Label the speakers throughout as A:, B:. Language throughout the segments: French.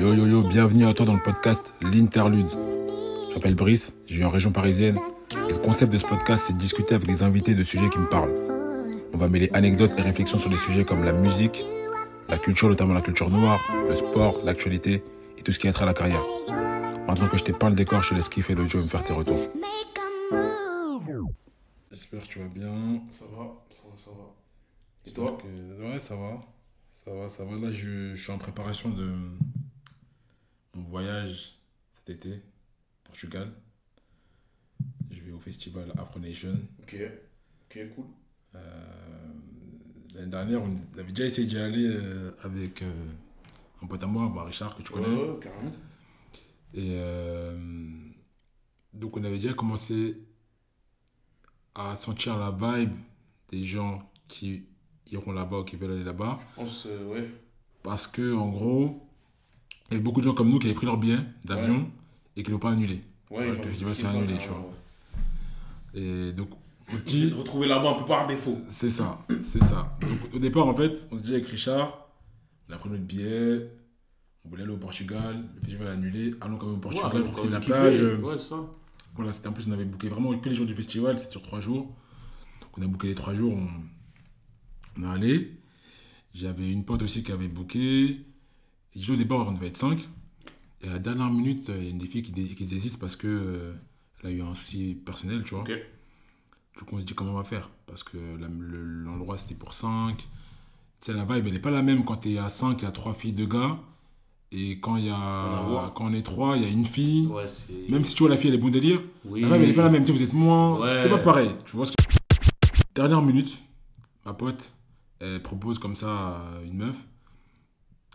A: Yo yo yo, bienvenue à toi dans le podcast L'Interlude. Je m'appelle Brice, je vis en région parisienne et le concept de ce podcast c'est de discuter avec des invités de sujets qui me parlent. On va mêler anecdotes et réflexions sur des sujets comme la musique, la culture, notamment la culture noire, le sport, l'actualité et tout ce qui a trait à la carrière. Maintenant que je t'ai peint le décor, je te laisse kiffer le jeu et me faire tes retours. J'espère que tu vas bien.
B: Ça va, ça va, ça va. Et toi?
A: que- Ouais, ça va. Ça va, ça va. Là, je, je suis en préparation de mon voyage cet été, Portugal. Je vais au festival Afro Nation.
B: Ok, ok, cool.
A: Euh, L'année dernière, on avait déjà essayé d'y aller euh, avec euh, un pote à moi, bah, Richard, que tu connais.
B: Ouais, carrément.
A: Et euh, donc, on avait déjà commencé à sentir la vibe des gens qui iront là-bas ou qui veulent aller là-bas.
B: Je pense, ouais.
A: Parce que, en gros, il y avait beaucoup de gens comme nous qui avaient pris leur billet d'avion et qui l'ont pas annulé.
B: Ouais,
A: le festival,
B: ça,
A: annulé, tu Et donc, on se dit,
B: te retrouver là-bas un peu par défaut.
A: c'est ça, c'est ça. Donc, au départ, en fait, on se dit avec Richard, on a pris notre billet, on voulait aller au Portugal, le festival est annulé, allons quand même au Portugal,
B: Ouais,
A: profiter de la plage.
B: Ouais, ça.
A: Voilà, c'était en plus, on avait booké vraiment que les jours du festival, c'est sur trois jours. Donc, on a booké les trois jours, on, on est allé. J'avais une pote aussi qui avait booké. Déjà, au départ, on devait être cinq. Et à la dernière minute, il y a une des filles qui, qui désiste parce que euh, elle a eu un souci personnel, tu vois.
B: Ok.
A: Du coup, on se dit comment on va faire? Parce que le- l'endroit, c'était pour 5. Tu sais, la vibe, elle n'est pas la même quand tu es à 5, il y a 3 filles, 2 gars. Et quand, y a, quand on est 3, il y a une fille.
B: Ouais.
A: Même si tu vois la fille, elle est bon délire.
B: Oui.
A: La vibe, elle n'est pas la même. Tu sais, vous êtes moins.
B: Ouais.
A: C'est pas pareil. Tu vois ce que... Dernière minute, ma pote, elle propose comme ça à une meuf.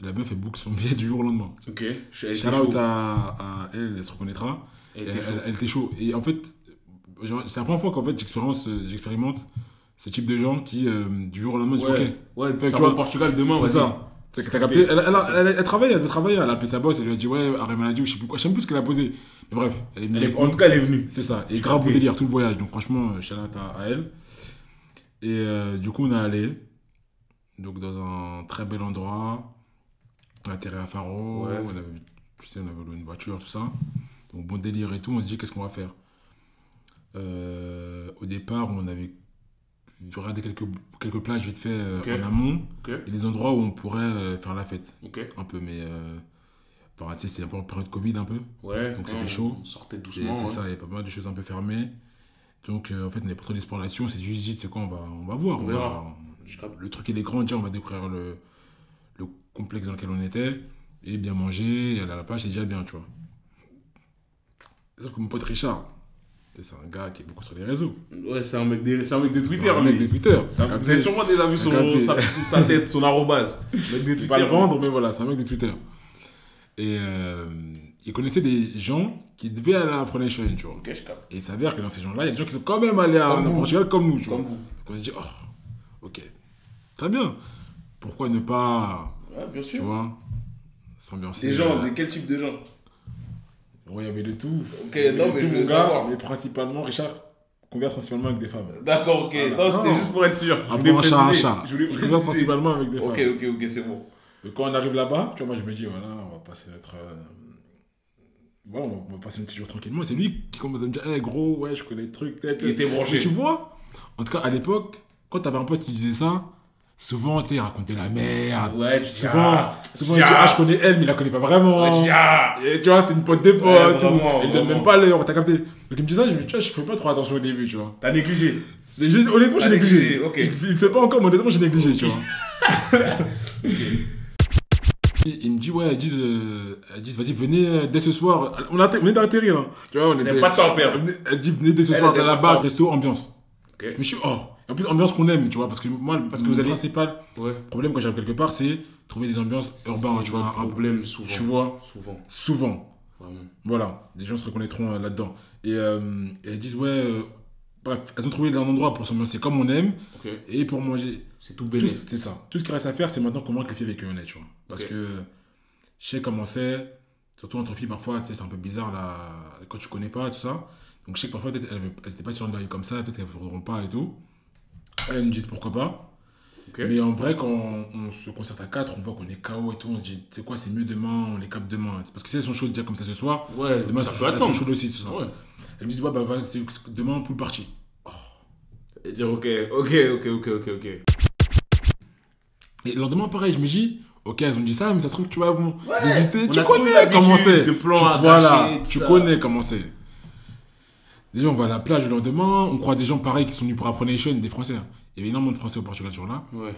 A: La meuf, elle book son billet du jour au lendemain.
B: Ok, je suis
A: Shout out à, à elle, elle se reconnaîtra.
B: Elle
A: Elle,
B: était
A: elle-
B: chaud.
A: elle était chaud. Et en fait, c'est la première fois qu'en fait j'expérimente, ce type de gens qui, euh, du jour au lendemain, disent
B: Ouais, ouais,
A: Fait
B: ça
A: tu vois,
B: au Portugal demain,
A: Ok, c'est ça. C'est que t'as capté. Elle, elle, a- elle, travaille, elle veut travailler. Elle a appelé sa boss, elle lui a dit Ouais, arrêt maladie ou je sais plus quoi. Je sais même plus ce qu'elle a posé. Mais bref, elle est venue.
B: Est- En tout cas, elle est venue.
A: C'est ça. Et grave
B: capté.
A: délire, tout le voyage. Donc franchement, euh, shout out à, à elle. Et euh, du coup, on est allé. Donc dans un très bel endroit. On atterri à Faro.
B: Ouais.
A: On avait, tu sais, on avait loué une voiture, tout ça. Donc bon délire et tout. On se dit qu'est-ce qu'on va faire? Euh, au départ, on avait regardé quelques, quelques plages vite fait euh,
B: Ok.
A: en amont. Et des endroits où on pourrait euh, faire la fête. Un peu, mais. Euh, enfin, tu sais, c'est un peu en période Covid un peu.
B: Ouais,
A: Donc, c'était
B: on
A: chaud.
B: Sortait
A: C'est
B: doucement.
A: c'est
B: ouais.
A: ça, il y a pas mal de choses un peu fermées. Donc, euh, en fait, on n'avait pas trop d'espoir là-dessus. On s'est juste dit, c'est quoi, on va, on va voir.
B: On
A: on
B: verra.
A: va- le truc, il est grand, déjà, on va découvrir le complexe dans lequel on était. Et bien manger, et aller à la plage, c'est déjà bien, tu vois. Sauf que mon pote Richard, c'est un gars qui est beaucoup sur les réseaux.
B: Ouais, c'est un mec des, c'est un mec de
A: C'est
B: Twitter,
A: un mec
B: lui.
A: de Twitter.
B: Vous avez sûrement déjà vu son, sa, sa tête, son arrobase. Mec de
A: Je vais pas
B: Twitter.
A: le vendre, mais voilà, c'est un mec de Twitter. Et euh, il connaissait des gens qui devaient aller à Afro Nation, tu vois. Et il s'avère que dans ces gens-là, il y a des gens qui sont quand même allés à
B: Comme.
A: Portugal comme nous, tu vois.
B: Comme vous.
A: Donc on se dit, oh, ok, très bien. Pourquoi ne pas,
B: Ouais, bien
A: tu
B: sûr.
A: vois, s'ambiancer
B: Des gens,
A: euh,
B: de quel type de gens?
A: Ouais, il y avait de tout.
B: Ok,
A: Il
B: non,
A: de
B: mais
A: tout,
B: je veux
A: gars,
B: savoir.
A: Mais principalement, Richard converse principalement avec des femmes.
B: D'accord, ok.
A: Voilà.
B: Non, c'était juste pour être sûr. Je
A: Un
B: voulais
A: bon chat, un
B: préciser.
A: chat.
B: Je voulais
A: Il converse
B: préciser.
A: principalement avec des
B: Ok,
A: femmes.
B: ok, ok, c'est bon.
A: Donc quand on arrive là-bas, tu vois, moi je me dis, voilà, on va passer notre. euh, Voilà, on va, passer un petit jour tranquillement. C'est lui qui commence à me dire, hé gros, ouais, je connais le truc, tel,
B: Il
A: tel.
B: était branché.
A: Mais tu vois, en tout cas à l'époque, quand t'avais un pote qui disait ça, souvent, tu sais, il racontait la merde.
B: Ouais,
A: Souvent, souvent
B: je
A: il dit, ah, je connais elle, mais il la connaît pas vraiment.
B: ouais.
A: Et tu vois, c'est une pote de pote.
B: Ouais, vraiment,
A: Elle donne même pas l'heure, t'as capté. Donc il me dit ça, je me dis, tu vois, je fais pas trop attention au début, tu vois.
B: T'as négligé.
A: Honnêtement, j'ai négligé. Il, il sait pas encore, mais honnêtement, j'ai négligé, tu vois. Il il me dit, ouais, elles disent, euh, disent vas-y, venez euh, dès ce soir. On, a, on venait d'atterrir, hein. Tu vois, on était.
B: pas de temps à perdre.
A: Elle, dit, venez dès ce
B: Elle,
A: soir, dans la barre, resto, ambiance.
B: Ok.
A: Je me suis, oh. En plus, ambiance qu'on aime, tu vois, parce que moi,
B: Parce que vous allez-
A: principal
B: Ouais.
A: problème quand j'arrive quelque part, c'est trouver des ambiances urbaines, tu vois.
B: un problème souvent.
A: Tu vois,
B: Souvent.
A: souvent.
B: Vraiment.
A: Voilà, des gens se reconnaîtront euh, là-dedans. Et, euh, et elles disent, ouais, euh, bref, elles ont trouvé un endroit pour s'ambiancer comme on aime et pour manger.
B: C'est tout béné.
A: C'est ça. Tout ce qui reste à faire, c'est maintenant comment les filles avec eux on est, tu vois. Parce que je sais comment c'est, surtout entre filles, parfois, tu sais, c'est un peu bizarre là, quand tu connais pas, tout ça. Donc je sais que parfois, elles n'étaient pas sur une vague comme ça, peut-être qu'elles ne voudront pas et tout. Elles me disent pourquoi pas. Mais en vrai, quand on, on se concerte à 4, on voit qu'on est KO et tout. On se dit, c'est quoi, c'est mieux demain, on les capte demain. Parce que si elles sont chaudes déjà comme ça ce soir,
B: Ouais,
A: demain
B: ça
A: elles sont- chaudes aussi ce soir.
B: Ouais.
A: Elles me disent, ouais, bah, c'est- demain, pool party.
B: Et dire, ok, ok, ok, ok, ok, ok.
A: Et le lendemain, pareil, je me dis, ok, elles ont dit ça, mais ça se trouve que tu vas bon,
B: Ouais,
A: résister. Tu connais comment c'est. Voilà, tu
B: ça.
A: connais comment c'est. Déjà, on va à la plage le lendemain, on croit des gens pareils qui sont venus pour Afro Nation, des Français. hein. Il y avait énormément de Français au Portugal ce jour-là,
B: Ouais.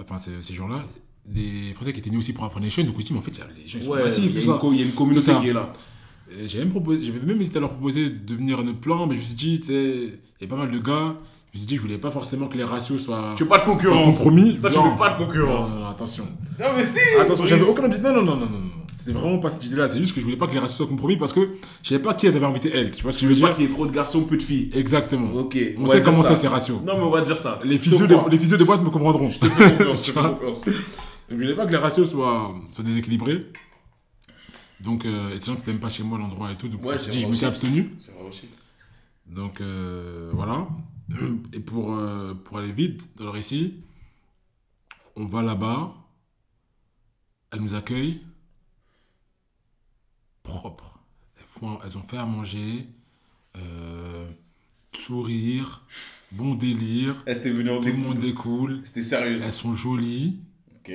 A: enfin ces, ces jours-là. Des Français qui étaient nés aussi pour Afro Nation, donc je dis, mais en fait, il y a- les gens ils sont
B: Ouais, il
A: massifs,
B: y, a une
A: ça.
B: co- il y a une communauté qui est là.
A: Et J'avais même, proposé- j'avais même hésité à leur proposer de venir à notre plan, mais je me suis dit, tu sais, il y a pas mal de gars. Je me suis dit, je voulais pas forcément que les ratios soient.
B: Tu veux pas de concurrence.
A: compromis.
B: Toi, tu veux pas de concurrence.
A: Non, non, non, attention.
B: Non, mais si
A: Attention, j'avais aucun objectif. Non, non, non, non, non. non. C'était vraiment pas cette idée-là. C'est juste que je voulais pas que les ratios soient compromis parce que je savais pas qui elles avaient invité elles. Tu vois ce que je veux
B: veux pas
A: dire
B: qu'il y ait trop de garçons, peu de filles.
A: Exactement.
B: Ok.
A: On sait
B: dire
A: comment
B: ça.
A: c'est ces ratios.
B: Non, mais on va dire ça.
A: Les physios, de, les physios de boîte me comprendront.
B: Je te fais confiance, je te
A: Tu
B: fais
A: vois
B: confiance.
A: Donc je voulais pas que les ratios soient, soient déséquilibrés. Donc, euh, et ces gens qui n'aiment pas chez moi l'endroit et tout. Donc,
B: Ouais,
A: je me suis dit, je
B: vrai
A: me suis
B: aussi.
A: abstenu.
B: C'est vrai aussi.
A: Donc euh, voilà. Et pour, euh, pour aller vite dans le récit, on va là-bas. Elles nous accueillent. Propre. Elles, font- elles ont fait à manger. euh, sourire. Bon délire.
B: Eh, en
A: Tout le monde est cool.
B: C'était sérieux.
A: Elles sont jolies.
B: Ok.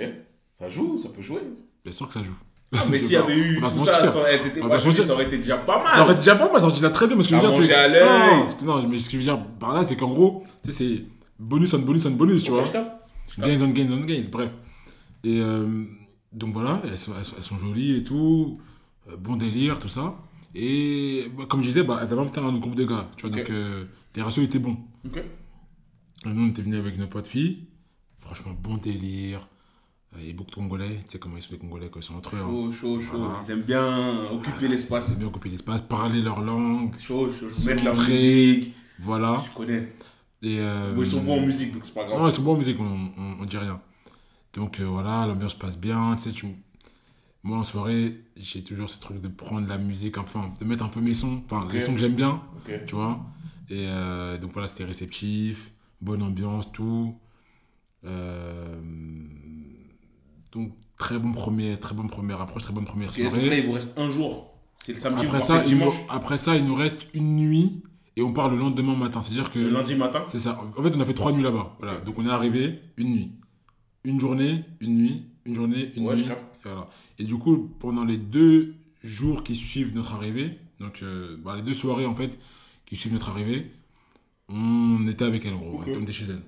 B: Ça joue, ça peut jouer.
A: Bien sûr que ça joue.
B: Ah, mais s'il y avait
A: pas.
B: eu tout ça, été- je me dis,
A: mentir.
B: ça aurait été déjà pas
A: Ça aurait
B: mal.
A: déjà pas mal, ça aurait déjà très bien. Mais ce que je veux dire, c'est.
B: à.
A: Non, mais ce que je veux dire par là, c'est qu'en gros, tu sais, c'est bonus on bonus on bonus, tu vois. Gains on gains on gains, bref. Et euh, donc voilà, elles sont, elles sont- elles sont jolies et tout, bon délire, tout ça. Et bah, comme je disais, bah, elles avaient invité un groupe de gars, tu vois, donc euh, les ratios étaient bons. Et nous, on était venus avec nos potes filles, franchement, bon délire. Euh, Il y a beaucoup de Congolais, tu sais comment ils sont les Congolais quand ils sont entre eux. hein.
B: Chaud, chaud, chaud.
A: Voilà.
B: Ils aiment bien occuper
A: Ils
B: l'espace.
A: aiment bien occuper l'espace, parler leur langue,
B: Chaud, chaud. Mettre la
A: montrer.
B: musique.
A: voilà.
B: Je connais.
A: Et, euh,
B: ils sont bons en musique, donc c'est pas
A: Non,
B: grave.
A: ils sont bons en musique, on, on, on dit rien. Donc euh, voilà, l'ambiance passe bien. Tu sais, tu... Moi en soirée, j'ai toujours ce truc de prendre la musique, enfin, de mettre un peu mes sons, enfin, les sons que j'aime bien, tu vois. Et euh, donc voilà, c'était réceptif, bonne ambiance, tout. Euh, donc très bon premier, très bonne première approche, très bonne première
B: Ok, donc
A: soirée.
B: là, il vous reste un jour. C'est le samedi,
A: Après ça, il nous, après ça, il nous reste une nuit et on part le lendemain matin. C'est-à-dire que
B: Le lundi matin.
A: c'est ça. En fait, on a fait trois nuits là-bas. Voilà. Donc, on est arrivé une nuit. Une journée, une nuit, une journée, une
B: Ouais, je
A: nuit.
B: capte.
A: Et, voilà. et du coup, pendant les deux jours qui suivent notre arrivée, donc euh, bah, les deux soirées en fait qui suivent notre arrivée, on était avec elle en gros. On était chez elle.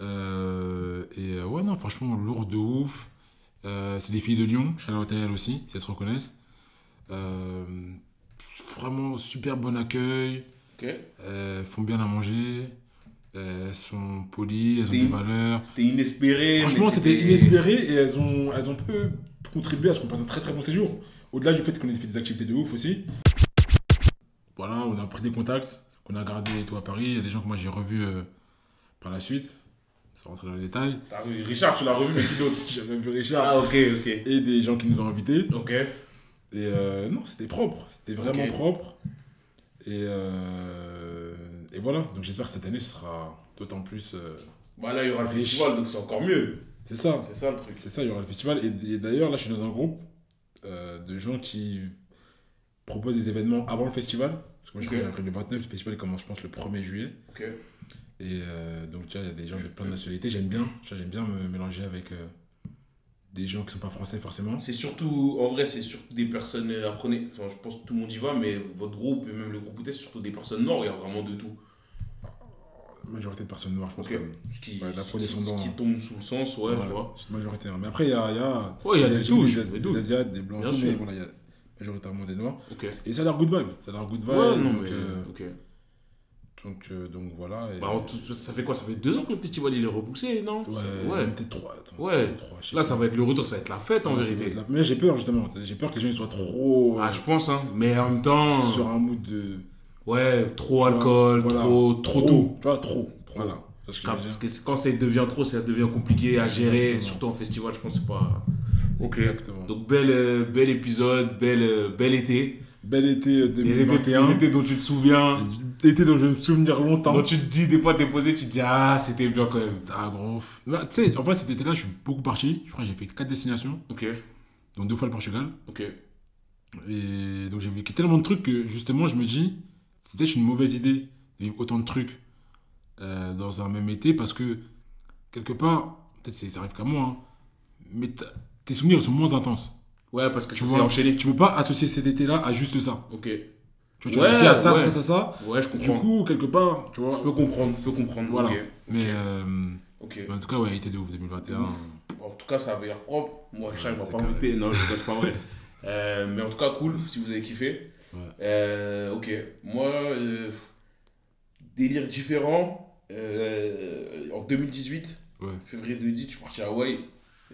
A: Euh, et euh, ouais, non, franchement, lourd de ouf. Euh, c'est des filles de Lyon, Charlotte elle aussi, si elles se reconnaissent. Vraiment super bon accueil. Font bien à manger. Elles sont polies, elles ont
B: C'était
A: des valeurs.
B: C'était inespéré.
A: Franchement, c'était inespéré et elles ont, elles ont peu contribué à ce qu'on passe un très très bon séjour. Au-delà du fait qu'on ait fait des activités de ouf aussi. Voilà, on a pris des contacts qu'on a gardés et tout à Paris. Il y a des gens que moi j'ai revus euh, par la suite, sans rentrer dans les détails.
B: T'as Richard, tu l'as revu, mais qui d'autre?
A: J'avais vu Richard
B: Ah, ok, ok.
A: et des gens qui nous ont invités.
B: Ok.
A: Et euh, non, c'était propre, c'était vraiment propre. Et, euh, et voilà, donc j'espère que cette année ce sera d'autant plus. euh,
B: Bah là, il y aura le
A: Riche.
B: festival, donc c'est encore mieux.
A: c'est ça,
B: C'est ça le truc.
A: c'est ça, il y aura le festival. Et, et d'ailleurs, là je suis dans un groupe euh, de gens qui proposent des événements avant le festival. Parce que moi
B: Ok.
A: j'ai appris le 29, le festival commence je pense le 1er juillet.
B: Ok.
A: Et euh, donc tu vois, il y a des gens de plein de nationalités, j'aime bien, j'aime bien me mélanger avec euh, des gens qui sont pas français forcément.
B: C'est surtout, en vrai, c'est surtout des personnes, euh, apprenez, enfin, je pense que tout le monde y va, mais votre groupe et même le groupe UT, c'est surtout des personnes noires, il y a vraiment de tout.
A: Majorité de personnes noires, je pense
B: Ok.
A: quand même.
B: Ce qui,
A: Ouais,
B: ce qui,
A: d'afro-descendants.
B: ce qui tombe sous le sens, ouais,
A: Ouais,
B: tu vois.
A: c'est majoritaire. Mais après, il y a, il y a,
B: Ouais, il y a
A: des,
B: touches,
A: des,
B: des.
A: Asiates, des blancs, mais voilà, il y a majoritairement des noirs.
B: Ok.
A: Et ça a l'air good vibe. Ça a l'air good vibe.
B: Ouais, non,
A: donc,
B: mais.
A: euh. Donc, euh, donc voilà. Et,
B: Bah, ça fait quoi? Ça fait deux ans que le festival il est repoussé, non?
A: Ouais,
B: ouais.
A: même peut-être trois. attends,
B: Ouais.
A: trois,
B: Là, ça va être le retour, ça va être la fête en
A: Ouais,
B: vérité.
A: Mais j'ai peur justement. J'ai peur que les gens ils soient trop
B: Ah, je pense, hein. Mais en même temps.
A: sur un mood de.
B: Ouais, trop
A: tu vois,
B: alcool,
A: voilà,
B: trop,
A: trop tôt. Tu vois, trop.
B: Trop.
A: Voilà. Parce que je veux
B: Parce que quand ça devient trop, ça devient compliqué à gérer,
A: Exactement.
B: surtout en festival, je pense pas. Ok.
A: Exactement.
B: Donc, bel, euh, bel épisode, bel, euh, bel été.
A: Bel été euh,
B: Les
A: 2021.
B: étés dont tu te souviens,
A: Été dont je vais me souvenir longtemps.
B: dont tu te dis, des fois, t'es posé, tu te dis, ah, c'était bien quand même.
A: Ah, gros. Tu sais, en fait, cet été-là, je suis beaucoup parti. Je crois que j'ai fait 4 destinations,
B: Ok,
A: dont deux fois le Portugal.
B: ok.
A: Et donc, j'ai vécu tellement de trucs que, justement, je me dis, c'était une mauvaise idée de vivre autant de trucs euh, dans un même été parce que, quelque part, peut-être ça arrive qu'à moi, hein, mais tes souvenirs sont moins intenses.
B: Ouais, parce que
A: Tu
B: ça s'est
A: vois,
B: enchaîné.
A: Tu peux pas associer cet été-là à juste ça.
B: Ok.
A: Tu vois, tu
B: Ouais,
A: à ça,
B: ouais.
A: ça, ça, ça.
B: Ouais, je
A: Du
B: comprends.
A: coup, quelque part, tu vois.
B: je peux comprendre, je peux comprendre.
A: Voilà.
B: Ok,
A: Mais, euh,
B: ok.
A: mais en tout cas, ouais, été de ouf 2021.
B: Ouf. En tout cas, ça avait l'air propre. Moi, il m'a
A: c'est
B: pas invité. Non, je c'est pas vrai. Euh, mais en tout cas, cool si vous avez kiffé. Euh, ok. Moi, euh, délire différent. euh, en 2018,
A: Ouais.
B: février 2018, je suis parti à Hawaï.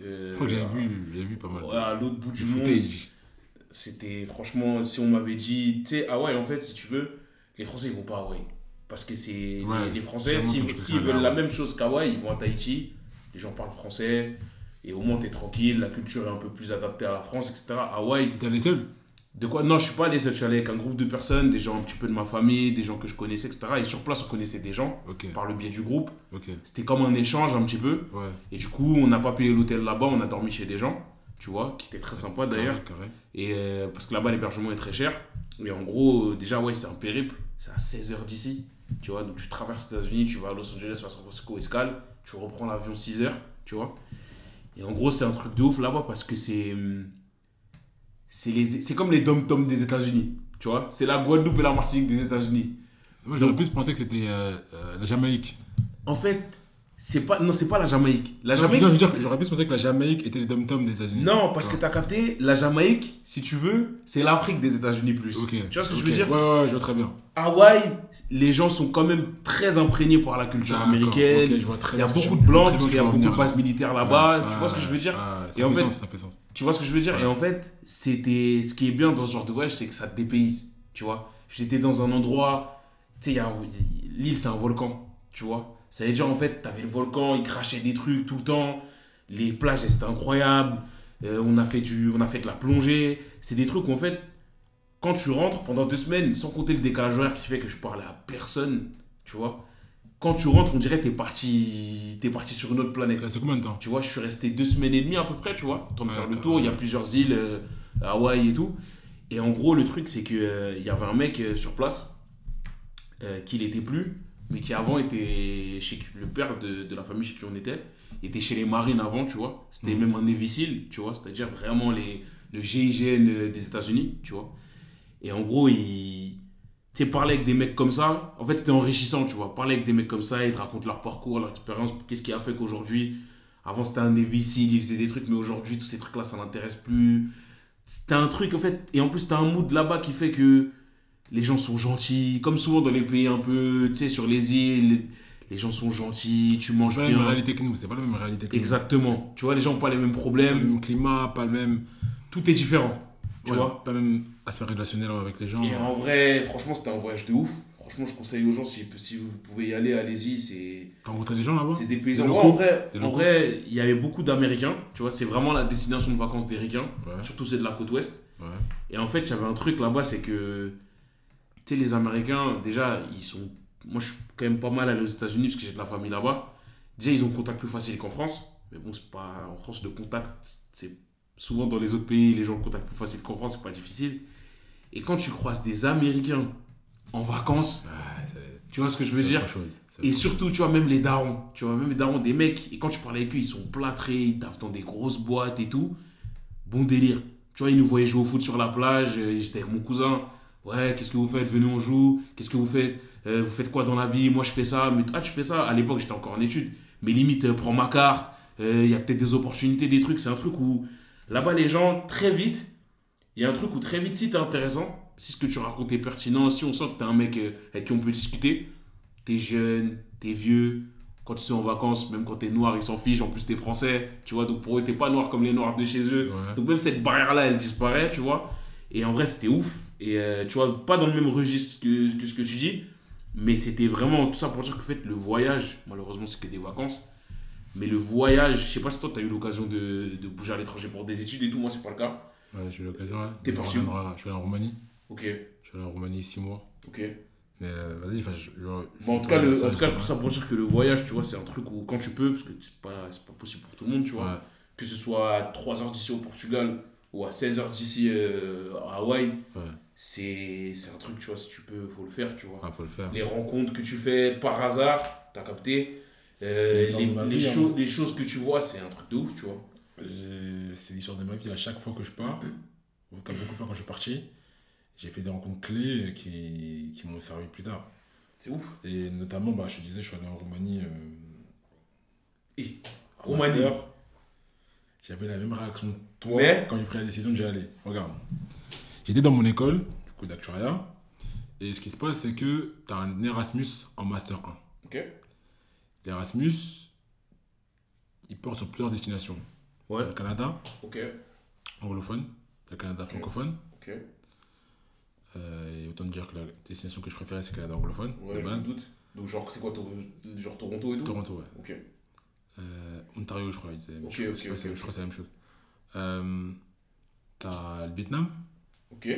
B: Euh,
A: Je crois que j'avais vu, vu pas mal.
B: ouais, à l'autre bout
A: du
B: du monde.
A: footage.
B: C'était franchement, si on m'avait dit, tu sais, Hawaï, en fait, si tu veux, les Français, ils vont pas à Hawaï. Parce que c'est.
A: Ouais,
B: les, les Français, s'ils
A: sois
B: veulent la
A: ouais.
B: même chose qu'Hawaï, ils vont à Tahiti, les gens parlent français, et au moins, t'es tranquille, la culture est un peu plus adaptée à la France, etc. Hawaï,
A: T'étais allé seul
B: de quoi? Non, je suis pas allé seul, je suis allé avec un groupe de personnes, des gens un petit peu de ma famille, des gens que je connaissais, etc. Et sur place, on connaissait des gens par le biais du groupe. C'était comme un échange un petit peu.
A: Ouais.
B: Et du coup, on n'a pas payé l'hôtel là-bas, on a dormi chez des gens, tu vois, qui étaient très sympas d'ailleurs. Et euh, parce que là-bas, l'hébergement est très cher. Et en gros, euh, déjà, ouais, c'est un périple. C'est à 16 heures d'ici. Tu vois, donc tu traverses les États-Unis, tu vas à Los Angeles à San Francisco, escale. Tu reprends l'avion 6 heures, tu vois. Et en gros, c'est un truc de ouf là-bas parce que c'est. hum, c'est comme les dom-toms des États-Unis. Tu vois, c'est la Guadeloupe et la Martinique des États-Unis.
A: Moi, j'aurais plus pensé que c'était euh, euh, la Jamaïque.
B: En fait, c'est pas. Non, c'est pas la Jamaïque. La
A: Non,
B: Jamaïque.
A: je veux dire que j'aurais plus pensé que la Jamaïque était les dom-toms des États-Unis.
B: Non, parce que
A: Ouais.
B: t'as capté, la Jamaïque, si tu veux, c'est l'Afrique des États-Unis plus. Tu vois ce que je veux dire?
A: Ouais, ouais, ouais, je vois très bien.
B: Hawaï, les gens sont quand même très imprégnés par la culture américaine.
A: ok, je vois très
B: il y a
A: que
B: beaucoup de blancs, parce qu'il y a beaucoup de bases militaires là-bas. Tu vois ce que je veux dire? Et en
A: fait
B: fait-
A: sens, ça fait sens.
B: Tu vois ce que je veux dire? Et en fait, c'était ce qui est bien dans ce genre de voyage, c'est que ça te dépayse. Tu vois? J'étais dans un endroit, tu sais, l'île, c'est un volcan. Tu vois? Ça veut dire, en fait, t'avais le volcan, il crachait des trucs tout le temps. Les plages, c'était incroyable. Euh, on, a fait du, on a fait de la plongée. C'est des trucs où, en fait, quand tu rentres pendant deux semaines, sans compter le décalage horaire qui fait que je parlais à personne, tu vois Quand tu rentres, on dirait que t'es parti, t'es parti sur une autre planète.
A: C'est combien de temps?
B: Tu vois, je suis resté deux semaines et demie à peu près, tu vois, temps de
A: Ouais,
B: faire le tour. Il y a plusieurs îles, euh, Hawaï et tout. Et en gros, le truc, c'est qu'il y avait un mec euh, sur place euh, qui n'était plus, mais qui avant était chez le père de, de la famille chez qui on était, était chez les marines avant, tu vois. C'était
A: Mhm.
B: même un SEAL, tu vois, c'est-à-dire vraiment les, le GIGN euh, des États-Unis, tu vois. Et en gros, il. Tu sais, parler avec des mecs comme ça, en fait, c'était enrichissant, tu vois. Parler avec des mecs comme ça, ils te racontent leur parcours, leur expérience, qu'est-ce qui a fait qu'aujourd'hui, avant c'était un Navy SEAL, il faisait des trucs, mais aujourd'hui, tous ces trucs-là, ça n'intéresse plus. C'était un truc, en fait, et en plus, t'as un mood là-bas qui fait que les gens sont gentils, comme souvent dans les pays un peu, tu sais, sur les îles, les gens sont gentils, tu manges
A: C'est pas la même
B: bien.
A: réalité que nous. C'est pas la même réalité que nous.
B: Exactement. Tu vois, les gens n'ont pas les mêmes
A: Pas le
B: problèmes,
A: même climat, pas le même.
B: tout est différent. Tu
A: ouais,
B: vois
A: Pas le même aspect relationnel avec les gens.
B: Et en vrai, franchement, c'était un voyage de ouf. Franchement, je conseille aux gens, si, si vous pouvez y aller, allez-y. C'est
A: T'as rencontré des gens là-bas?
B: c'est des paysans.
A: Des
B: Ouais,
A: locaux?
B: en vrai, en vrai, il y avait beaucoup d'Américains. Tu vois, c'est vraiment la destination de vacances des Ricains.
A: Ouais.
B: Surtout c'est de la côte ouest.
A: Ouais.
B: Et en fait, il y avait un truc là-bas, c'est que, tu sais, les Américains, déjà, ils sont. Moi, je suis quand même pas mal allé aux États-Unis parce que j'ai de la famille là-bas. Déjà, ils ont contact plus facile qu'en France. Mais bon, c'est pas. En France, le contact, c'est. Souvent dans les autres pays, les gens ont le contact plus facile qu'en France, c'est pas difficile. Et quand tu croises des Américains en vacances, tu vois ce que je veux dire?
A: chose.
B: Et surtout, tu vois, même les darons, tu vois, même les darons, des mecs, et quand tu parles avec eux, ils sont plâtrés, ils taffent dans des grosses boîtes et tout. Bon délire. Tu vois, ils nous voyaient jouer au foot sur la plage, euh, j'étais avec mon cousin. Ouais, qu'est-ce que vous faites? Venez, on joue. Qu'est-ce que vous faites? Euh, Vous faites quoi dans la vie? Moi, je fais ça. Mais ah, tu fais ça À l'époque, j'étais encore en études. Mais limite, euh, prends ma carte. Euh, Il y a peut-être des opportunités, des trucs. C'est un truc où, là-bas, les gens, très vite, il y a un truc où très vite, si t'es intéressant, si ce que tu racontes est pertinent, si on sent que t'es un mec avec qui on peut discuter, t'es jeune, t'es vieux, quand tu es en vacances, même quand t'es noir, ils s'en fichent, en plus t'es français, tu vois, donc pour eux, t'es pas noir comme les noirs de chez eux.
A: Ouais.
B: Donc même cette barrière-là, elle disparaît, tu vois. Et en vrai, c'était ouf. Et euh, tu vois, pas dans le même registre que, que ce que tu dis, mais c'était vraiment tout ça pour dire que en fait, le voyage, malheureusement, c'est que des vacances. Mais le voyage, je sais pas si toi, t'as eu l'occasion de, de bouger à l'étranger pour des études et tout, moi, c'est pas le cas.
A: Ouais, j'ai eu l'occasion. ouais.
B: T'es parti où
A: Je suis allé en Roumanie.
B: Ok,
A: Je suis allé en Roumanie 6 mois.
B: ok.
A: Mais euh, vas-y, enfin, je, je- je-
B: Bon, en tout cas, le,
A: ça,
B: en tout cas,
A: ça
B: tout ça pour dire que le voyage, tu vois, c'est un truc où quand tu peux, parce que c'est pas, pas possible pour tout le monde, tu vois.
A: Ouais.
B: Que ce soit à 3 heures d'ici au Portugal ou à 16 heures d'ici euh, à Hawaï,
A: Ouais.
B: C'est un truc, tu vois, si tu peux, faut le faire, tu vois.
A: Ah, faut le faire.
B: Les rencontres que tu fais par hasard, t'as capté. Euh, les, les
A: vie, hein.
B: cho- les choses que tu vois, c'est un truc de ouf, tu vois.
A: J'ai- C'est l'histoire de ma vie. À chaque fois que je pars, comme beaucoup de fois quand je suis parti, j'ai fait des rencontres clés qui, qui m'ont servi plus tard.
B: C'est ouf.
A: Et notamment, bah, je te disais, je suis allé en Roumanie. euh,
B: Et? Roumanie.
A: J'avais la même réaction que toi
B: Mais-
A: quand j'ai pris la décision d'y aller. Regarde. J'étais dans mon école, du coup d'actuariat. Et ce qui se passe, c'est que tu as un Erasmus en Master 1.
B: Ok.
A: L'Erasmus, il porte sur plusieurs destinations.
B: Ouais.
A: T'as le Canada,
B: Ok.
A: anglophone. T'as le Canada francophone.
B: Ok.
A: Euh, et autant te dire que la destination que je préférais, c'est le Canada anglophone,
B: Ouais,
A: de
B: je doute. Donc, genre, c'est quoi, genre Toronto et tout?
A: Toronto, ouais.
B: Ok.
A: Euh, Ontario, je crois, Je je crois que c'est la même chose. Euh, T'as le Vietnam.
B: Ok.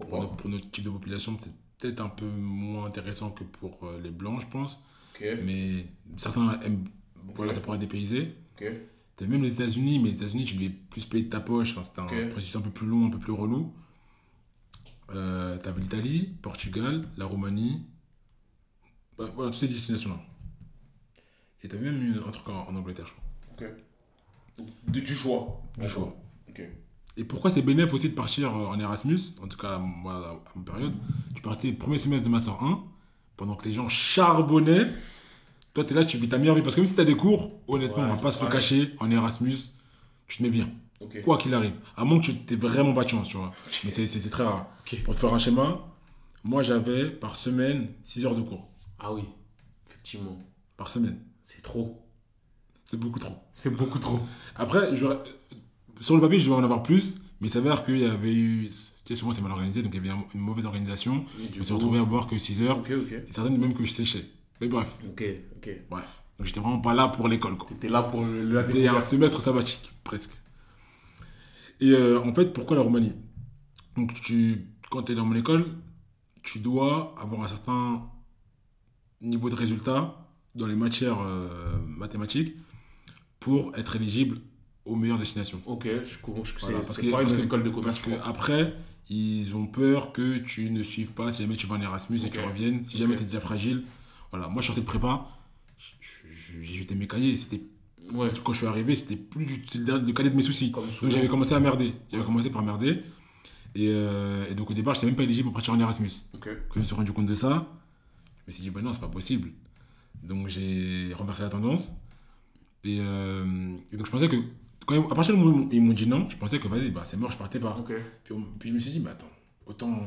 A: Pour, notre, pour notre type de population, c'est peut-être un peu moins intéressant que pour euh, les blancs, je pense.
B: Ok.
A: Mais certains aiment. Voilà, ça pourrait dépayser.
B: Ok.
A: T'as même les États-Unis, mais les États-Unis, tu devais plus payer de ta poche. Enfin, c'était un
B: Ok.
A: processus un peu plus long, un peu plus relou. Euh, T'avais l'Italie, Portugal, la Roumanie. Bah, voilà, toutes ces destinations-là. Et t'avais même eu un truc en, en Angleterre, je crois.
B: Donc, du, du choix.
A: Du choix.
B: Ok.
A: Et pourquoi c'est bénéf aussi de partir euh, en Erasmus En tout cas, moi, à ma période, tu partais premier semestre de Master 1, pendant que les gens charbonnaient. Toi, t'es là, tu vis ta meilleure vie. Parce que même si t'as des cours, honnêtement,
B: Ouais,
A: on va pas se le cacher, en Erasmus, tu te mets bien. Quoi qu'il arrive. À moins que tu t'aies vraiment pas de chance, tu vois. Mais c'est- très rare. Pour te faire un schéma, moi, j'avais par semaine 6 heures de cours.
B: Ah oui. Effectivement.
A: Par semaine.
B: C'est trop.
A: C'est beaucoup trop.
B: C'est beaucoup trop.
A: Après, j'aurais- sur le papier, je devais en avoir plus, mais il s'avère qu'il y avait eu. Tu sais, souvent c'est mal organisé, donc il y avait un- une mauvaise organisation. Je me suis retrouvé à voir que 6 heures,
B: Ok, ok.
A: et certaines même que je séchais. Mais bref,
B: Ok, ok.
A: bref. Donc j'étais vraiment pas là pour l'école.
B: T'étais là pour le,
A: C'était un semestre sabbatique, presque. Et euh, en fait, pourquoi la Roumanie? Donc, tu, quand tu es dans mon école, tu dois avoir un certain niveau de résultat dans les matières euh, mathématiques pour être éligible aux meilleures destinations.
B: Ok, je commence.
A: Voilà,
B: c'est
A: parce que-
B: pareil
A: parce que-
B: de commerce.
A: Parce que
B: je
A: après, ils ont peur que tu ne suives pas si jamais tu vas en Erasmus et que tu reviennes. Si jamais tu es déjà fragile. Voilà, moi je sortais de prépa, je- je- j'ai jeté mes cahiers. C'était
B: Ouais.
A: quand je suis arrivé, c'était plus du le cadet de mes soucis.
B: Comme
A: Donc j'avais commencé à merder. J'avais
B: Ouais.
A: commencé par merder. Et, euh, et donc au départ, je n'étais même pas éligible pour partir en Erasmus.
B: Ok.
A: Quand je me suis rendu compte de ça, je me suis dit, bah non, c'est pas possible. Donc j'ai renversé la tendance. Et, euh, et donc je pensais que, quand à partir du moment où ils m'ont dit non, je pensais que vas-y, bah, c'est mort, je partais pas. Puis, on- puis je me suis dit, mais attends, autant.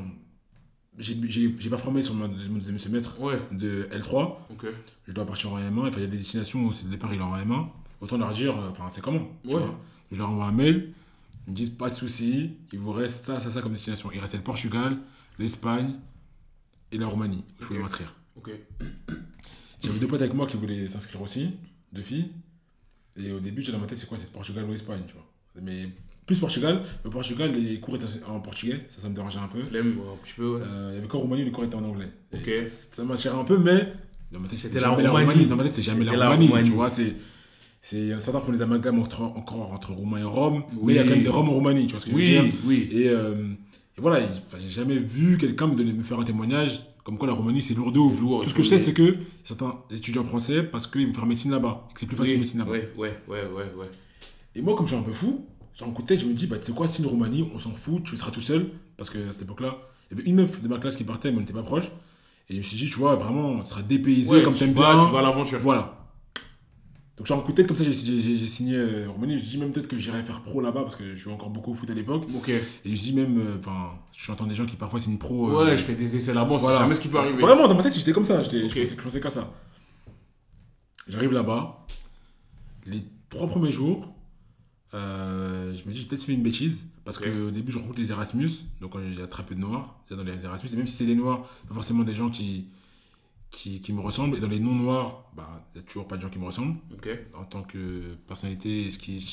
A: J'ai pas formé sur mon deuxième semestre
B: Ouais.
A: de L3,
B: Ok.
A: je dois partir en M1, enfin, il y a des destinations où c'est le départ il est en M1, autant leur dire, euh, enfin c'est comment
B: Ouais.
A: Je leur envoie un mail, ils me disent pas de souci, il vous reste ça, ça, ça comme destination. Il restait le Portugal, l'Espagne et la Roumanie. Je voulais m'inscrire. J'avais deux potes avec moi qui voulaient s'inscrire aussi, deux filles. Et au début, j'étais dans ma tête, c'est quoi C'est Portugal ou Espagne, tu vois. Mais plus Portugal, mais Portugal, les cours étaient en portugais, ça, ça me dérangeait un peu.
B: Flemme, un petit peu, ouais.
A: Euh, il y avait qu'en Roumanie, les cours étaient en anglais. Et
B: Ok.
A: Ça, ça m'attirait un peu, mais
B: C'était la Roumanie.
A: Dans ma tête, c'est jamais la Roumanie,
B: Roumanie.
A: tu vois. C'est, c'est, certains font des amalgames entre, encore entre Roumain et Rome, mais
B: Oui.
A: il y a quand même des Roms en Roumanie, tu vois ce que je veux dire
B: Oui, oui.
A: et, euh, et voilà, j'ai jamais vu quelqu'un me, donner, me faire un témoignage comme quoi la Roumanie c'est lourd de ouf.
B: lourd,
A: Tout ce que je sais, c'est que certains étudiants français, parce qu'ils vont faire médecine là-bas, que c'est plus facile
B: Oui,
A: médecine là-bas.
B: Ouais, ouais, ouais, ouais, ouais.
A: Et moi, comme je suis un peu fou, sur un coup de tête, je me dis, bah, tu sais quoi, si une Roumanie, on s'en fout, tu seras tout seul, parce que à cette époque-là, il y avait une meuf de ma classe qui partait, mais on n'était pas proche. Et je me suis dit, tu vois, vraiment, tu seras dépaysé
B: Ouais,
A: comme t'aimes bien.
B: Tu vas à l'aventure.
A: Voilà. Donc sur un coup de tête, comme ça, j'ai- signé euh, Roumanie. Je me suis dit même peut-être que j'irais faire pro là-bas, parce que je jouais encore beaucoup au foot à l'époque. Et je me suis dit même, euh, enfin, j'entends des gens qui parfois signent pro. euh,
B: Ouais, je fais des essais là-bas, c'est
A: voilà.
B: jamais ce qui peut arriver.
A: Vraiment, dans ma tête, j'étais comme ça. J'étais,
B: Ok.
A: je, pensais, je pensais qu'à ça. J'arrive là-bas. Les trois premiers jours, euh, je me dis, j'ai peut-être fait une bêtise. Parce
B: Ok.
A: qu'au début, je rencontre les Erasmus. Donc, euh, il y a très peu de Noirs. C'est dans les Erasmus. Et même si c'est des Noirs, pas forcément des gens qui, qui, qui me ressemblent. Et dans les non-Noirs, bah, il n'y a toujours pas de gens qui me ressemblent. En tant que personnalité, et ce qui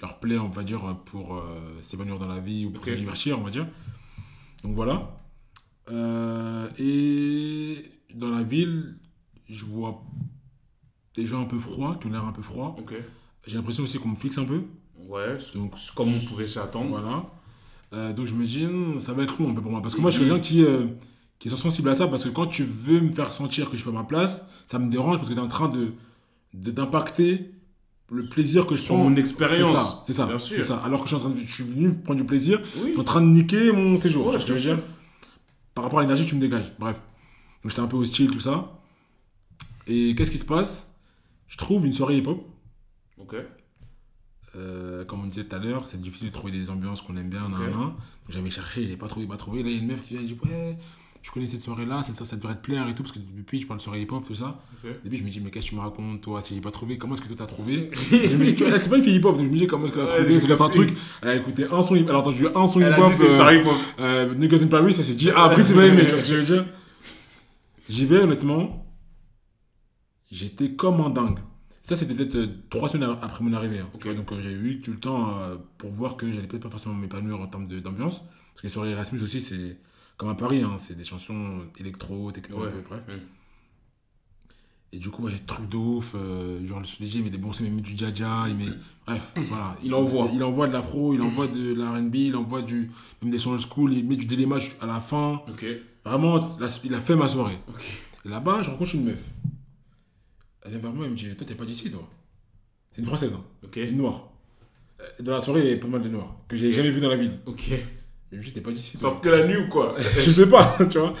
A: leur plaît, on va dire, pour euh, s'épanouir dans la vie ou pour
B: Ok.
A: se divertir, on va dire. Donc voilà. Euh, et dans la ville, je vois des gens un peu froids, qui ont l'air un peu froids. J'ai l'impression aussi qu'on me fixe un peu.
B: Ouais,
A: Donc,
B: comme on pouvait s'attendre.
A: Voilà. Euh, donc je me dis, hum, ça va être long un peu pour moi? Parce que moi, je suis quelqu'un qui, euh, qui est sensible à ça. Parce que quand tu veux me faire sentir que je suis pas à ma place, ça me dérange parce que tu es en train de d'impacter le plaisir que je prends.
B: mon expérience.
A: C'est ça, c'est ça. Alors que je suis, en train de- je suis venu prendre du plaisir, je
B: Oui.
A: suis en train de niquer mon séjour.
B: Ouais,
A: je dire? Par rapport à l'énergie que tu me dégages. Bref. Donc j'étais un peu hostile, tout ça. Et qu'est-ce qui se passe? Je trouve une soirée hip-hop.
B: Ok.
A: Euh, comme on disait tout à l'heure, c'est difficile de trouver des ambiances qu'on aime bien. nan,
B: Ok.
A: nan. Donc j'avais cherché, je l'ai pas trouvé, pas trouvé. Là, il y a une meuf qui vient et dit Ouais, je connais cette soirée-là, ça, ça devrait te plaire et tout, parce que depuis, je parle de soirée hip-hop, tout ça.
B: Ok.
A: Au début, je me dis Mais qu'est-ce que tu me racontes, toi Si j'ai pas trouvé, comment est-ce que toi t'as trouvé? Je me dis Tu vois, C'est pas une fille hip-hop, donc je me dis Comment est-ce qu'elle a trouvé? C'est peut-être un truc. Elle a écouté un son, elle a entendu un son hip-hop.
B: c'est
A: euh,
B: hip-hop.
A: euh, Niggas in Paris, ça s'est dit, ah, après c'est pas aimé, tu vois ce que je veux dire? J'y vais, honnêtement, j'étais comme un dingue. Ça, c'était peut-être euh, trois semaines après mon arrivée. hein, vois, donc euh, j'ai eu tout le temps euh, pour voir que j'allais peut-être pas forcément m'épanouir en termes d'ambiance. Parce que les soirées Erasmus aussi, c'est comme à Paris, hein, c'est des chansons électro, techno,
B: Ouais.
A: bref.
B: Mm.
A: Et du coup, ouais, truc de ouf, euh, genre le DJ, il met des bons sons, il met du jaja, il met... Bref, voilà.
B: Il envoie.
A: Il envoie de l'afro, il envoie de l'R&B, il envoie du... même des sons old school, il met du délémage à la fin.
B: Ok.
A: Vraiment, la- il a fait ma soirée.
B: Ok.
A: Et là-bas, je rencontre une meuf. Elle vient vers moi, elle me dit Toi, t'es pas d'ici, toi C'est une française, hein,
B: Ok.
A: une noire. Euh, Dans la soirée, il y avait pas mal de noirs, que j'ai jamais vu dans la ville.
B: Ok.
A: Elle me dit T'es pas d'ici,
B: Sorte que la nuit ou quoi
A: Je sais pas, tu vois.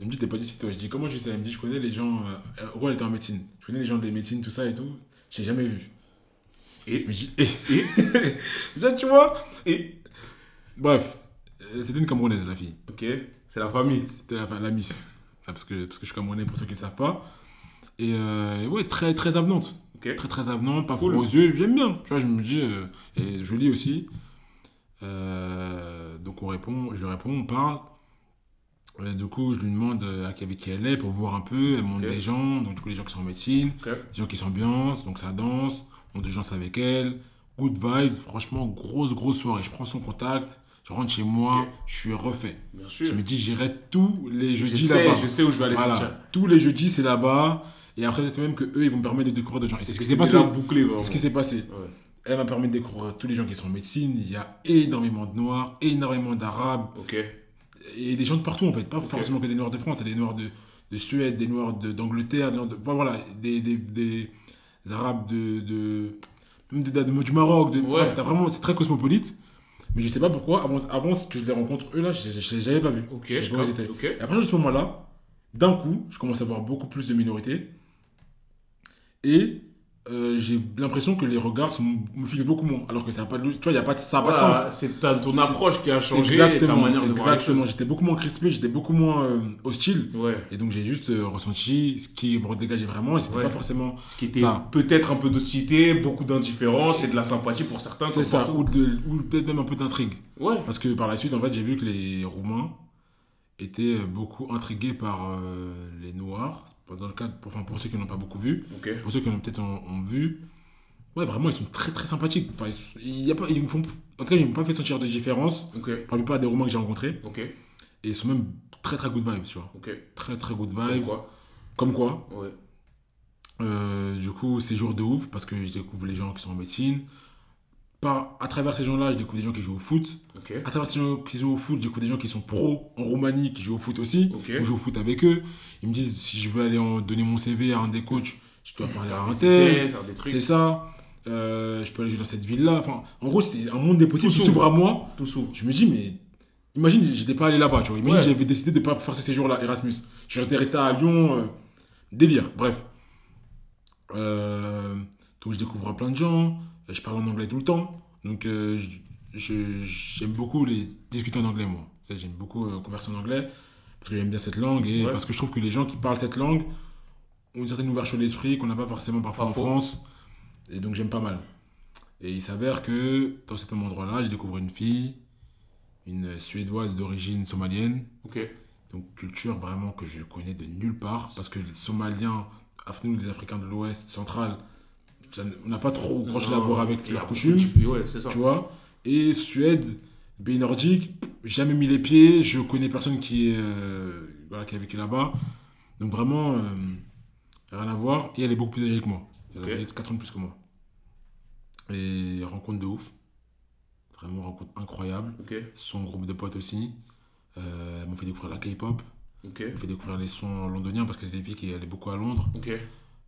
A: Elle me dit T'es pas d'ici, toi. Je dis Comment je sais? Elle me dit Je connais les gens. Euh, en gros, elle était en médecine. Je connais les gens des médecines, tout ça et tout. Je l'ai jamais vu.
B: Et?
A: Je me dis Eh Ça, tu vois
B: Et?
A: Bref, euh, c'était une Camerounaise, la fille.
B: Ok. C'est la famille.
A: C'était la, la MIF. Ah, Parce que, parce que je suis camerounais pour ceux qui ne le savent pas. Et euh, ouais, très, très avenante.
B: Ok.
A: Très très avenante, pas
B: Cool.
A: aux yeux. J'aime bien. Tu vois, je me dis. euh, et je lis aussi. Euh, donc on répond, je lui réponds, on parle. Euh, du coup, je lui demande euh, avec qui elle est pour voir un peu. Elle montre des gens. Donc, du coup, les gens qui sont en médecine,
B: Ok.
A: des gens qui s'ambiancent. Donc, ça danse. On gens avec elle. Good vibes. Franchement, grosse, grosse soirée. Je prends son contact. Je rentre chez moi. Je suis refait.
B: Bien
A: Je
B: sûr.
A: me dis, j'irai tous les
B: Je
A: jeudis
B: sais,
A: là-bas.
B: je sais où je vais aller
A: Voilà.
B: sortir.
A: Tous les jeudis, c'est là-bas. Et après, peut-être même que eux, ils vont me permettre de découvrir des gens. C'est ce qui s'est passé.
B: bouclé.
A: C'est ce qui s'est passé.
B: Ouais.
A: Elle m'a permis de découvrir tous les gens qui sont en médecine. Il y a énormément de noirs, énormément d'arabes
B: Ok.
A: et des gens de partout en fait. Pas forcément que des noirs de France, c'est des noirs de, de Suède, des noirs de- d'Angleterre, des noirs de, voilà, des, des, des arabes de, même du Maroc. De,
B: Ouais.
A: bref, t'as vraiment, c'est très cosmopolite. Mais je sais pas pourquoi, avant, avant que je les rencontre eux là, je je- les avais pas vus.
B: Ok.
A: Je pas. Et partir de ce moment-là, d'un coup, je commence à voir beaucoup plus de minorités. Et euh, j'ai l'impression que les regards sont- me fixent beaucoup moins. Alors que ça n'a pas de, tu vois, y a pas de, ça pas de sens.
B: C'est ton approche qui a changé et ta
A: exactement,
B: manière de
A: exactement. J'étais beaucoup moins crispé, j'étais beaucoup moins euh, hostile.
B: Ouais.
A: Et donc j'ai juste euh, ressenti ce qui me dégageait vraiment. Et c'était
B: Ouais.
A: pas forcément.
B: Ce qui était peut-être un peu d'hostilité, beaucoup d'indifférence et de la sympathie pour certains.
A: C'est ça. Ou, peut-être même un peu d'intrigue.
B: Ouais.
A: Parce que par la suite, en fait, j'ai vu que les Roumains étaient beaucoup intrigués par les Noirs. Dans le cadre, pour, enfin, pour ceux qui n'ont pas beaucoup vu. Pour ceux qui l'ont peut-être ont, ont vu, ouais, vraiment, ils sont très très sympathiques. Enfin, ils, y a pas, ils font, en tout cas, ils m'ont pas fait sentir de différence pour la plupart des Roumains que j'ai rencontrés. Et ils sont même très très good vibes, tu vois. Très très good
B: Comme
A: vibes.
B: quoi
A: Comme quoi.
B: Ouais.
A: Euh, du coup, c'est jour de ouf parce que je découvre les gens qui sont en médecine. Par, à travers ces gens-là, je découvre des gens qui jouent au foot. À travers ces gens qui jouent au foot, je découvre des gens qui sont pros en Roumanie qui jouent au foot aussi.
B: Ok.
A: On joue au foot avec eux. Ils me disent si je veux aller en, donner mon CV à un des coachs, je dois parler à un tel. C'est ça. Euh, je peux aller jouer dans cette ville-là. Enfin, en gros, c'est un monde des possibles qui
B: s'ouvre.
A: s'ouvre à moi.
B: Tout s'ouvre.
A: Je me dis, mais imagine, j'étais pas allé là-bas, tu vois. Imagine,
B: Ouais.
A: j'avais décidé de pas faire ce séjour-là, Erasmus. Je suis resté à Lyon, euh, délire, bref. Euh, donc, je découvre plein de gens. Je parle en anglais tout le temps. Donc, euh, j'aime beaucoup les discuter en anglais, moi. J'aime beaucoup euh, converser en anglais parce que j'aime bien cette langue et
B: Ouais.
A: parce que je trouve que les gens qui parlent cette langue ont une certaine ouverture d'esprit qu'on n'a pas forcément parfois
B: Pas
A: en
B: faux.
A: France. Et donc, j'aime pas mal. Et il s'avère que dans cet endroit-là, je découvre une fille, une Suédoise d'origine somalienne.
B: Ok.
A: Donc, culture vraiment que je connais de nulle part. Parce que les Somaliens, nous, les Africains de l'Ouest central, on n'a pas trop grand chose à voir avec
B: a
A: leurs coutumes.
B: de- Ouais, c'est ça.
A: Tu vois Et Suède, pays nordique, jamais mis les pieds. Je connais personne qui, est, euh, voilà, qui a vécu là-bas. Donc vraiment, euh, rien à voir. Et elle est beaucoup plus âgée que moi. Elle avait 4 ans de plus que moi. Et rencontre de ouf. Vraiment rencontre incroyable. Son groupe de potes aussi. Euh, elles m'ont fait découvrir la K-pop.
B: ok,
A: Elles m'ont fait découvrir les sons londoniens parce que c'est des filles qui allaient beaucoup à Londres.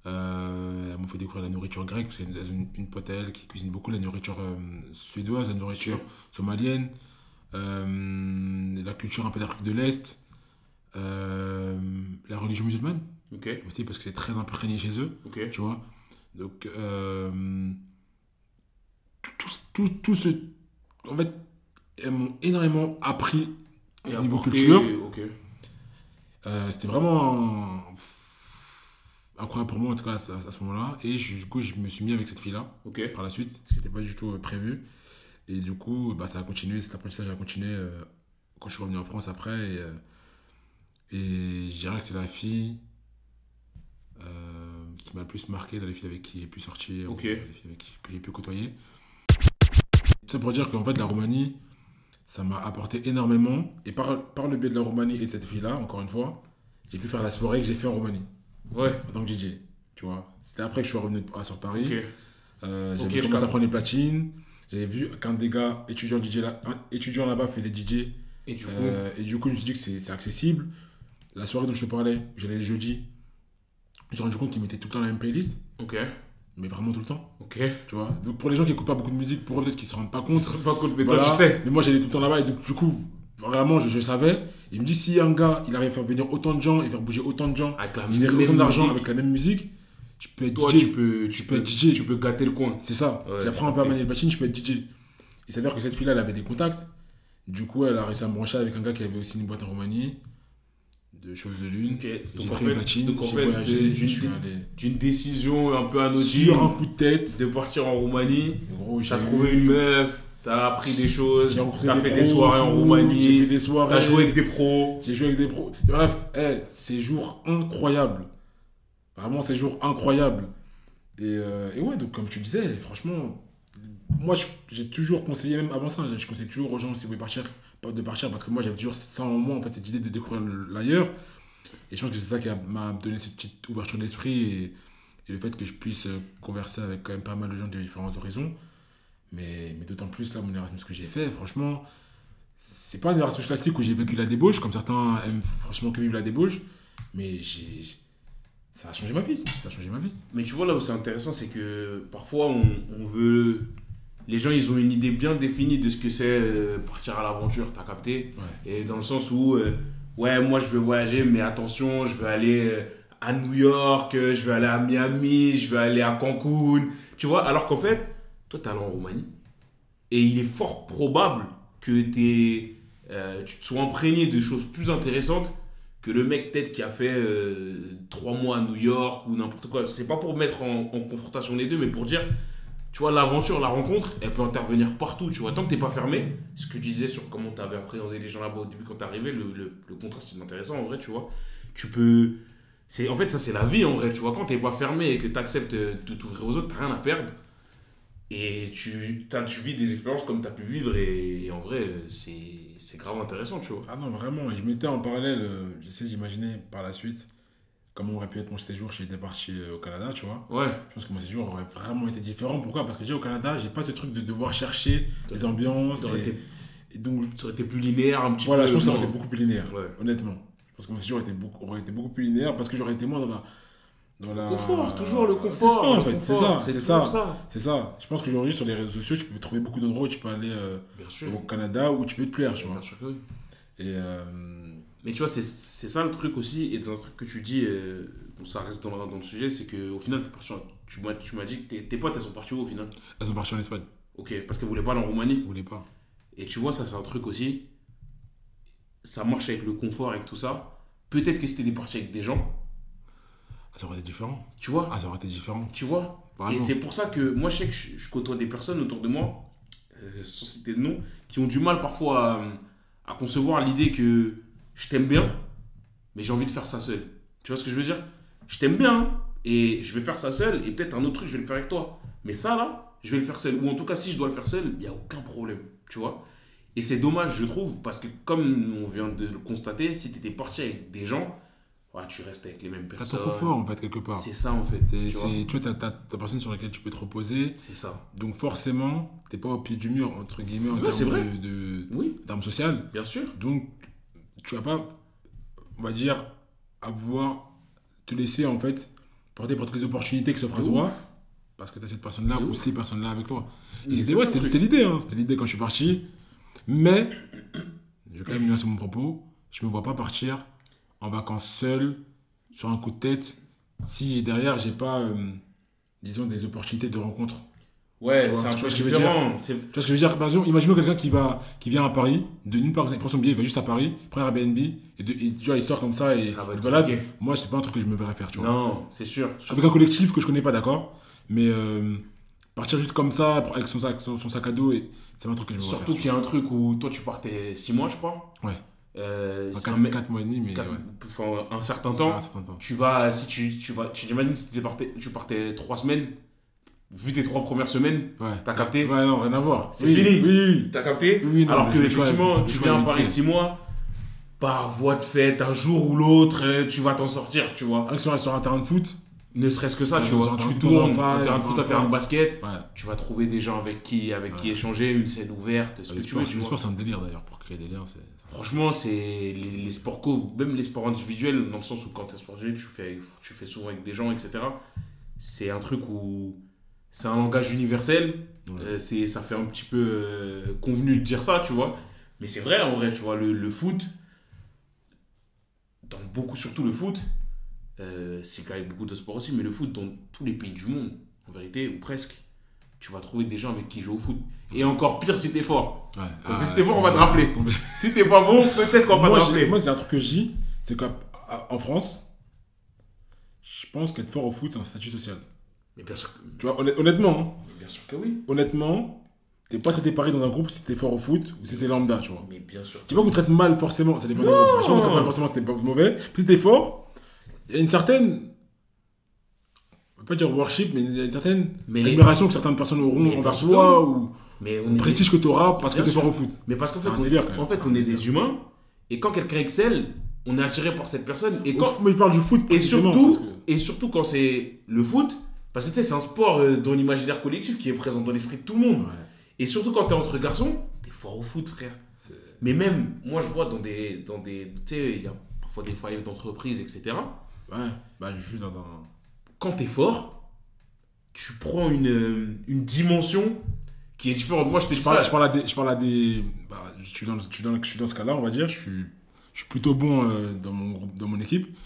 A: Euh, elles m'ont fait découvrir la nourriture grecque, parce que c'est une, une pote à elle qui cuisine beaucoup la nourriture euh, suédoise, la nourriture somalienne, euh, la culture un peu d'Afrique de l'Est, la religion musulmane aussi, parce que c'est très imprégné chez eux, tu vois. Donc, tout, tout, tout ce. En fait, elles m'ont énormément appris au niveau
B: apporter-
A: culture. C'était vraiment incroyable pour moi en tout cas à, ce- à ce moment-là. Et je- du coup je me suis mis avec cette fille là
B: ok.
A: par la suite ce qui n'était pas du tout euh, prévu. Et du coup bah, ça a continué cet apprentissage a continué euh, quand je suis revenu en France après. Et, euh, et je dirais que c'est la fille euh, qui m'a le plus marqué dans les filles avec qui j'ai pu sortir
B: Ok.
A: ou les filles avec qui, que j'ai pu côtoyer. Tout ça pour dire qu'en fait la Roumanie ça m'a apporté énormément. Et par, par le biais de la Roumanie et de cette fille là encore une fois j'ai pu faire la soirée que j'ai fait en Roumanie
B: Ouais,
A: en tant que DJ. Tu vois, c'était après que je suis revenu à- sur Paris.
B: ok.
A: Euh, j'avais
B: Ok, je
A: commencé à prendre les platines. J'avais vu qu'un des gars étudiants, DJ là, un étudiant là-bas faisait DJ.
B: Et du coup,
A: Euh, et du coup, je me suis dit que c'est accessible. La soirée dont je te parlais, j'allais le jeudi. Je me suis rendu compte qu'ils mettaient tout le temps la même playlist.
B: ok,
A: Mais vraiment tout le temps.
B: ok.
A: Tu vois. Donc pour les gens qui écoutent pas beaucoup de musique, pour eux peut-être qu'ils se rendent pas compte.
B: se rend pas compte, mais
A: Voilà.
B: toi, tu sais.
A: Mais moi j'allais tout le temps là-bas et donc du coup, vraiment, je, je savais. Il me dit si un gars, il arrive à faire venir autant de gens et faire bouger autant de gens, générer autant d'argent avec la même musique, je peux être
B: Toi,
A: DJ.
B: tu peux, tu
A: peux être DJ.
B: Tu peux gâter le coin.
A: C'est ça.
B: Ouais,
A: J'apprends un peu à manier le machine, je peux être DJ. Il s'avère que cette fille-là, elle avait des contacts. Du coup, elle a réussi à me brancher avec un gars qui avait aussi une boîte en Roumanie, de choses de lune.
B: Ok.
A: J'ai
B: Donc en fait,
A: platine,
B: donc en
A: j'ai
B: fait,
A: voyagé,
B: d'une- décision un peu anodine
A: sur un coup de tête.
B: de partir en Roumanie, t'as trouvé une meuf, t'as appris des choses, t'as fait des soirées en Roumanie, t'as joué avec des pros.
A: J'ai joué avec des pros. Bref, eh, ces jours incroyables. Vraiment, ces jours incroyables. Et, euh, et ouais, donc comme tu disais, franchement, moi j'ai toujours conseillé, même avant ça, je conseille toujours aux gens si vous voulez partir, pas de partir, parce que moi j'avais toujours ça en moi, en fait, cette idée de découvrir le- l'ailleurs. Et je pense que c'est ça qui m'a donné cette petite ouverture d'esprit et, et le fait que je puisse euh, converser avec quand même pas mal de gens de différents horizons. Mais, mais d'autant plus là, mon Erasmus que j'ai fait, franchement, c'est pas un Erasmus classique où j'ai vécu la débauche, comme certains aiment franchement que vivre la débauche, mais j'ai, ça a changé ma vie, ça a changé ma vie.
B: Mais tu vois, là où c'est intéressant, c'est que parfois on, on veut. Les gens, ils ont une idée bien définie de ce que c'est euh, partir à l'aventure, t'as capté?
A: Ouais.
B: Et dans le sens où, euh, ouais, moi je veux voyager, mais attention, je veux aller euh, à New York, je veux aller à Miami, je veux aller à Cancun. Tu vois, alors qu'en fait, toi t'es allé en Roumanie. Et il est fort probable que t'es, euh, tu te sois imprégné de choses plus intéressantes que le mec peut-être qui a fait euh, trois mois à New York ou n'importe quoi. C'est pas pour mettre en, confrontation les deux, mais pour dire, tu vois, l'aventure, la rencontre, elle peut intervenir partout, tu vois. Tant que t'es pas fermé, ce que tu disais sur comment t'avais appréhendé les gens là-bas au début quand t'es arrivé, le, le, le contraste c'est intéressant en vrai, tu vois. Tu peux. C'est, en fait, ça c'est la vie en vrai, tu vois. Quand t'es pas fermé et que t'acceptes de t'ouvrir aux autres, t'as rien à perdre. Et tu, tu vis des expériences comme t'as pu vivre et, et en vrai, c'est, grave intéressant, tu vois.
A: Ah non, vraiment, et je mettais en parallèle, euh, j'essaie d'imaginer par la suite comment aurait pu être mon séjour si j'étais parti euh, au Canada, tu vois.
B: Ouais,
A: Je pense que mon séjour aurait vraiment été différent. Pourquoi? Parce que déjà au Canada, j'ai pas ce truc de devoir chercher les ambiances. Et,
B: été,
A: et donc,
B: ça aurait été plus linéaire un petit
A: voilà,
B: peu.
A: je pense que ça aurait été beaucoup plus linéaire,
B: Ouais.
A: honnêtement. Je pense que mon séjour aurait été beaucoup, aurait été beaucoup plus linéaire parce que j'aurais été moins dans la. Dans la...
B: Confort, toujours le confort.
A: C'est ça, en fait, c'est ça, c'est ça. C'est ça. Je pense qu'aujourd'hui, sur les réseaux sociaux, tu peux trouver beaucoup d'endroits où tu peux aller euh, au Canada où tu peux te plaire, tu vois.
B: Bien sûr que oui.
A: Et euh,
B: Mais tu vois, c'est c'est ça le truc aussi, et dans un truc que tu dis, euh, bon, ça reste dans le, dans le sujet, c'est qu'au final, t'es parti en- tu m'as tu m'as dit que tes, tes potes, elles sont parties où au final?
A: Elles sont parties en Espagne.
B: Ok, parce qu'elles voulaient pas aller en Roumanie.
A: Vous voulez pas
B: Et tu vois, ça, c'est un truc aussi, ça marche avec le confort, avec tout ça. Peut-être que c'était des parties avec des gens,
A: Ça aurait été différent.
B: tu vois
A: Ah, ça aurait été différent.
B: Tu vois
A: Vraiment.
B: Et c'est pour ça que moi, je sais que je, je côtoie des personnes autour de moi, euh, sans citer de nom, qui ont du mal parfois à, à concevoir l'idée que je t'aime bien, mais j'ai envie de faire ça seul. Tu vois ce que je veux dire? Je t'aime bien, et je vais faire ça seul, et peut-être un autre truc, je vais le faire avec toi. Mais ça, là, je vais le faire seul. Ou en tout cas, si je dois le faire seul, il n'y a aucun problème. Tu vois? Et c'est dommage, je trouve, parce que comme on vient de le constater, si tu étais parti avec des gens, ouais, tu restes avec les mêmes
A: T'as
B: personnes.
A: ton confort, en fait, quelque part.
B: C'est ça, en fait. Tu vois.
A: Tu vois, t'as ta personne sur laquelle tu peux te reposer.
B: C'est ça.
A: Donc, forcément, t'es pas au pied du mur, entre guillemets, en
B: Ouais,
A: termes
B: vrai.
A: de- de-
B: Oui,
A: d'armes sociales.
B: bien sûr.
A: Donc, tu vas pas, on va dire, avoir, te laisser, en fait, porter par toutes les opportunités qui s'offrent à toi. Parce que tu as cette personne-là ou ces personnes-là avec toi. Et c'était ouais, l'idée, hein. C'était l'idée quand je suis parti. Mais, je vais quand même nuancer mon propos. Je me vois pas partir en vacances seul, sur un coup de tête, si derrière, j'ai pas, euh, disons, des opportunités de rencontre.
B: Ouais,
A: Tu vois,
B: c'est un
A: tu
B: peu
A: vois ce que je veux
B: différent. C'est-
A: Tu vois ce que je veux dire? Par exemple, imaginons quelqu'un qui, va, qui vient à Paris, de nulle part, il prend son billet, il va juste à Paris, il prend un Airbnb, et, de- et tu vois, il sort comme ça et
B: Ça va
A: balade. Moi, c'est pas un truc que je me verrais faire, tu vois.
B: Non, c'est sûr.
A: Avec un collectif que je connais pas, d'accord? Mais euh, partir juste comme ça, avec son sac, son, son sac à dos, et c'est pas un truc que je me verrais
B: Surtout
A: faire.
B: qu'il y a un truc où toi tu partais 6 mois, je crois.
A: Ouais.
B: Euh, c'est un
A: 4,
B: mec-
A: mois et demi, mais ouais.
B: enfin, un certain temps.
A: Ah, un certain temps.
B: Tu vas, si tu, tu vas, tu imagines si tu partais, tu partais 3 semaines, vu tes 3 premières semaines,
A: Ouais.
B: t'as capté
A: Ouais, non, rien à voir.
B: C'est
A: Oui,
B: fini.
A: Oui, oui.
B: T'as capté
A: Oui, non,
B: Alors que effectivement, tu viens à Paris
A: fait.
B: 6 mois, par voie de fait, un jour ou l'autre, tu vas t'en sortir, tu vois.
A: Que sur, sur un terrain de foot,
B: Ne serait-ce que ça, tu vois. Tu tournes, un terrain de
A: un
B: foot, un terrain de
A: peu.
B: basket,
A: ouais.
B: tu vas trouver des gens avec qui, avec qui échanger, une scène ouverte, ce que tu veux,
A: sport,
B: tu
A: le
B: vois.
A: sport, c'est un délire d'ailleurs, pour créer des liens, c'est.
B: Franchement, c'est les, les sports co, même les sports individuels, dans le sens où quand tu es sportif, tu fais, tu fais souvent avec des gens, etc. C'est un truc où c'est un langage universel.
A: Ouais.
B: Euh, c'est, ça fait un petit peu euh, convenu de dire ça, tu vois. Mais c'est vrai, en vrai, tu vois, le, le foot, dans beaucoup, surtout le foot, euh, c'est quand même beaucoup de sports aussi, mais le foot, dans tous les pays du monde, en vérité, ou presque, tu vas trouver des gens avec qui jouer au foot. Et encore pire si t'es fort.
A: Ouais.
B: Parce que
A: Ah,
B: si t'es fort, on va te rappeler. Si t'es pas bon, peut-être qu'on va
A: moi,
B: te
A: j'ai-
B: rappeler.
A: moi, c'est un truc que je dis, c'est qu'en France, je pense qu'être fort au foot, c'est un statut social.
B: Mais bien sûr, que-
A: Tu vois, honnêt- honnêtement, hein,
B: mais bien sûr que oui.
A: honnêtement, t'es pas traité pareil dans un groupe si t'es fort au foot ou si t'es lambda, tu vois.
B: Mais bien sûr.
A: Dis pas qu'on traite mal forcément, ça dépend des groupes. Je dis pas qu'on traite mal forcément si t'es pas mauvais. Si t'es fort, il y a une certaine. On va pas dire worship, mais il y a une certaine
B: Mais-
A: admiration que certaines personnes auront envers toi ou
B: Mais on est
A: prestige que t'auras parce que
B: Bien
A: t'es fort au foot.
B: Mais parce qu'en fait, on, en fait, on est des humains. Et quand quelqu'un excelle, on est attiré par cette personne. Et, quand,
A: mais il parle du foot
B: et, surtout,
A: que-
B: et surtout quand c'est le foot, parce que tu sais, c'est un sport euh, dans l'imaginaire collectif qui est présent dans l'esprit de tout le monde.
A: Ouais,
B: Et surtout quand t'es entre garçons, t'es fort au foot, frère. Mais même, moi, je vois dans des. Dans des tu sais, il y a parfois des fives d'entreprise, etc.
A: ouais, bah je suis dans un.
B: Quand t'es fort, tu prends une, euh, une dimension qui est différente. Moi, je te dis
A: Je parle,
B: ça.
A: je parle à des. Je, parle à des bah, je, suis dans, je, suis dans, je suis dans ce cas-là, on va dire. Je suis, je suis plutôt bon euh, dans, mon groupe, dans mon équipe.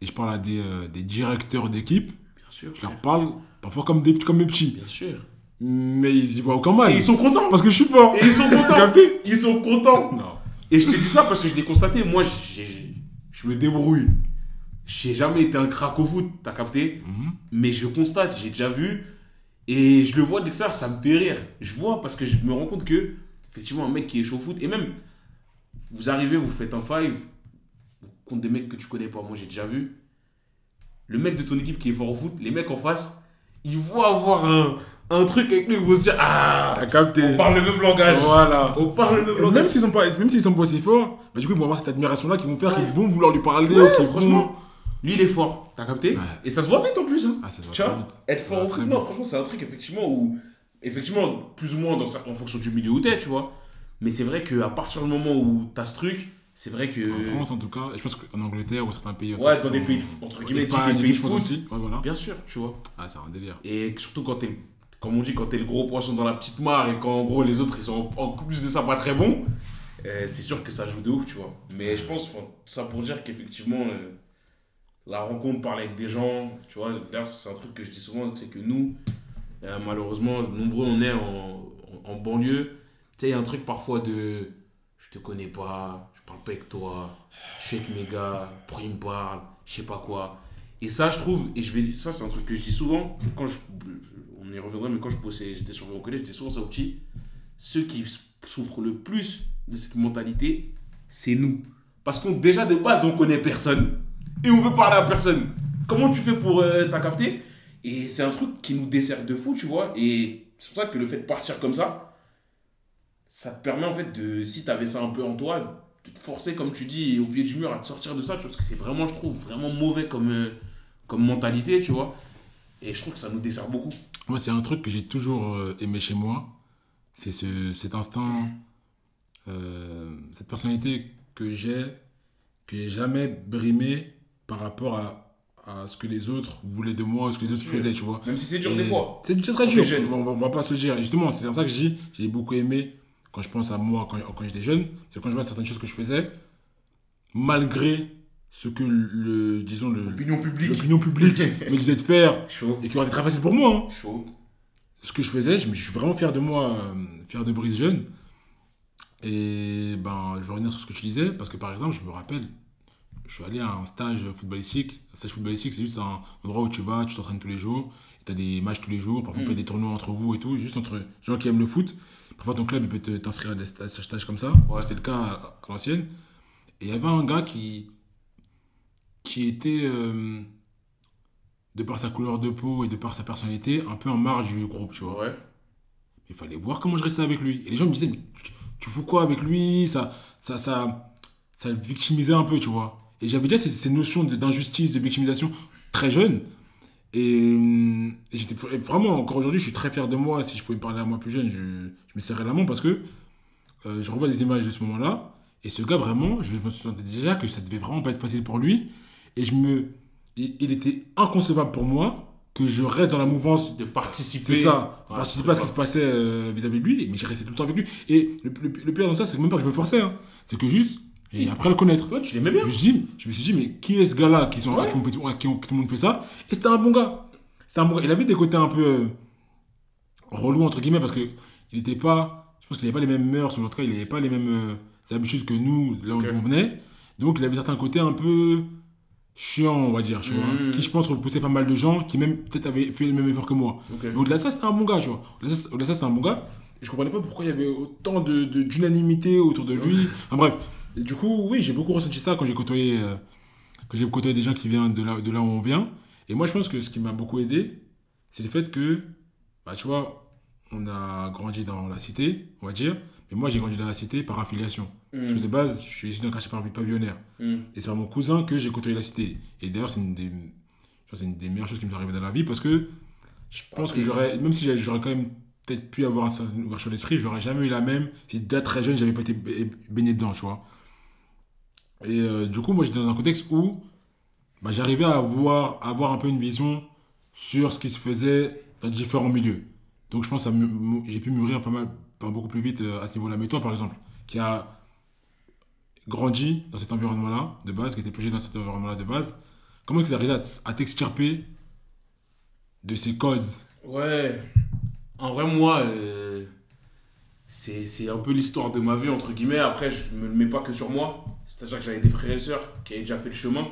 A: Et je parle à des, euh, des directeurs d'équipe.
B: Bien sûr,
A: Je leur parle parfois comme des, comme mes petits.
B: Bien sûr.
A: Mais ils y voient aucun mal.
B: Et ils sont contents.
A: Parce que je suis fort.
B: Et ils sont contents. Ils sont contents.
A: Non.
B: Et je te dis ça parce que je l'ai constaté. Moi, je me débrouille. J'ai jamais été un crack au foot, t'as capté
A: Mhm.
B: Mais je constate, j'ai déjà vu. Et je le vois de l'extérieur, ça me fait rire. Je vois parce que je me rends compte que, effectivement, un mec qui est chaud au foot, et même, vous arrivez, vous faites un five contre des mecs que tu connais pas. Moi, j'ai déjà vu. Le mec de ton équipe qui est fort au foot, les mecs en face, ils vont avoir un, un truc avec lui, ils vont se dire Ah,
A: T'as capté.
B: on parle le même langage.
A: Voilà.
B: On parle le même langage.
A: Même s'ils sont pas, même s'ils sont pas aussi forts, bah du coup ils vont avoir cette admiration là qui vont faire
B: Ouais.
A: qu'ils vont vouloir lui parler.
B: Ouais,
A: ou qu'ils vont-
B: franchement, lui il est fort, t'as capté
A: Ouais.
B: Et ça se voit vite en plus. Hein.
A: Ah, ça se voit
B: Tu vois,
A: vite.
B: être fort au foot, non, franchement, c'est un truc effectivement où, effectivement, plus ou moins dans sa- en fonction du milieu où t'es, tu vois. Mais c'est vrai qu'à partir du moment où t'as ce truc, c'est vrai que.
A: En France en tout cas, et je pense qu'en Angleterre ou certains pays.
B: Ouais, dans des pays de- entre guillemets,
A: Espagne,
B: typiques pays de foot.
A: aussi. Ouais, voilà.
B: Bien sûr, tu vois.
A: Ah, c'est un délire.
B: Et surtout quand t'es, comme on dit, quand t'es le gros poisson dans la petite mare et quand en gros les autres ils sont en plus de ça pas très bons, euh, c'est sûr que ça joue de ouf, tu vois. Mais je pense, enfin, ça pour dire qu'effectivement, euh, la rencontre, parler avec des gens, tu vois, d'ailleurs c'est un truc que je dis souvent, c'est que nous, euh, malheureusement, nombreux on est en, en, banlieue, tu sais, il y a un truc parfois de je te connais pas, je parle pas avec toi, je suis avec mes gars, pourquoi ils me parlent, je sais pas quoi. Et ça, je trouve, et je vais, ça c'est un truc que je dis souvent, quand je, on y reviendra, mais quand je bossais, j'étais surveillant au collège, j'étais souvent ça au petit, ceux qui souffrent le plus de cette mentalité, c'est nous. Parce qu'on, déjà de base, on connaît personne, et on veut parler à personne. Comment tu fais pour euh, Et c'est un truc qui nous dessert de fou, tu vois, et c'est pour ça que le fait de partir comme ça, ça te permet en fait de, si tu avais ça un peu en toi, de te forcer, comme tu dis, au pied du mur à te sortir de ça, parce que c'est vraiment, je trouve, vraiment mauvais comme, euh, comme mentalité, tu vois. Et je trouve que ça nous dessert beaucoup.
A: Moi, c'est un truc que j'ai toujours euh, aimé chez moi. C'est ce, cet instinct, euh, cette personnalité que j'ai, que j'ai jamais brimé par rapport à, à ce que les autres voulaient de moi, ce que les autres
B: Oui.
A: faisaient, tu vois.
B: Même si c'est dur
A: Et
B: des fois.
A: C'est c'est très dur, on va, on va pas se le dire. Et justement, c'est pour ça que je dis, j'ai beaucoup aimé quand je pense à moi quand, quand j'étais jeune, c'est quand je vois certaines choses que je faisais, malgré ce que le, disons, le-
B: Opinion publique.
A: l'opinion publique me disait de faire
B: Chaud.
A: et qui aurait été très facile pour moi. hein.
B: Chaud.
A: Ce que je faisais, je, suis vraiment fier de moi, euh, fier de Brice Jeune. Et ben, je vais revenir sur ce que tu disais, parce que par exemple, je me rappelle, je suis allé à un stage footballistique. Un stage footballistique, c'est juste un endroit où tu vas, tu t'entraînes tous les jours, tu as des matchs tous les jours, parfois on
B: Mm.
A: fait des tournois entre vous et tout, juste entre gens qui aiment le foot. Parfois ton club il peut t'inscrire à des sta- stages comme ça.
B: Ouais.
A: C'était le cas à, à l'ancienne. Et il y avait un gars qui, qui était, euh, de par sa couleur de peau et de par sa personnalité, un peu en marge du groupe, tu vois.
B: Ouais.
A: Il fallait voir comment je restais avec lui. Et les gens me disaient, mais tu, tu fous quoi avec lui? Ça, ça, ça, ça le victimisait un peu, tu vois. Et j'avais déjà ces, ces notions d'injustice, de victimisation très jeune. Et, euh, et j'étais vraiment, encore aujourd'hui, je suis très fier de moi. Si je pouvais me parler à moi plus jeune, je, je me serrais la main parce que euh, je revois des images de ce moment-là. Et ce gars, vraiment, je me sentais déjà que ça devait vraiment pas être facile pour lui. Et je me. Il, il était inconcevable pour moi que je reste dans la mouvance
B: De participer.
A: c'est ça.
B: Ouais,
A: participer à ce qui se passait euh, vis-à-vis de lui, mais j'ai resté tout le temps avec lui. Et le, le- le pire dans ça, c'est même pas que je me forçais. hein. C'est que juste, appris à le connaître.
B: Tu l'aimais bien.
A: Je me, suis dit, je me suis dit, mais qui est ce gars-là qui, sont,
B: Ouais.
A: qui, on fait- qui tout le monde fait ça? Et c'était un bon gars. C'était un bon gars. Il avait des côtés un peu euh, relous, entre guillemets, parce qu'il n'était pas. Je pense qu'il n'avait pas les mêmes mœurs, ou en tout cas, il n'avait pas les mêmes euh, habitudes que nous, là où
B: Ok.
A: on venait. Donc, il avait certains côtés un peu chiants, on va dire, tu vois.
B: Mhm.
A: Qui, je pense, repoussait pas mal de gens qui, même, peut-être, avaient fait le même effort que moi. Mais au-delà de ça, c'était un bon gars, tu vois. Au-delà de ça, de c'était un bon gars. Et je comprenais pas pourquoi il y avait autant de, de- d'unanimité autour de lui. Enfin bref. Et du coup, oui, j'ai beaucoup ressenti ça quand j'ai côtoyé, euh, quand j'ai côtoyé des gens qui viennent de là, de là où on vient. Et moi, je pense que ce qui m'a beaucoup aidé, c'est le fait que, bah, tu vois, on a grandi dans la cité, on va dire. Mais moi, j'ai grandi dans la cité par affiliation. Parce que
B: Mm.
A: de base, je suis issu d'un quartier pavi- pavillonnaire.
B: Mm.
A: Et c'est par mon cousin que j'ai côtoyé la cité. Et d'ailleurs, c'est une des, c'est une des meilleures choses qui m'est arrivée dans la vie parce que je pense que j'aurais, même si j'aurais quand même peut-être pu avoir une certaine ouverture d'esprit, j'aurais jamais eu la même si déjà très jeune, j'avais pas été ba- baigné dedans, tu vois. Et euh, du coup, moi, j'étais dans un contexte où bah, j'arrivais à avoir, avoir un peu une vision sur ce qui se faisait dans différents milieux. Donc, je pense que j'ai pu mûrir pas mal, pas beaucoup plus vite euh, à ce niveau-là. Mais toi, par exemple, qui a grandi dans cet environnement-là de base, qui était plongé dans cet environnement-là de base, comment est-ce que tu arrivé à, t'extirper de ces codes?
B: Ouais. En vrai, moi, euh, c'est un peu l'histoire de ma vie, entre guillemets. Après, je me le mets pas que sur moi. C'est-à-dire que j'avais des frères et sœurs qui avaient déjà fait le chemin.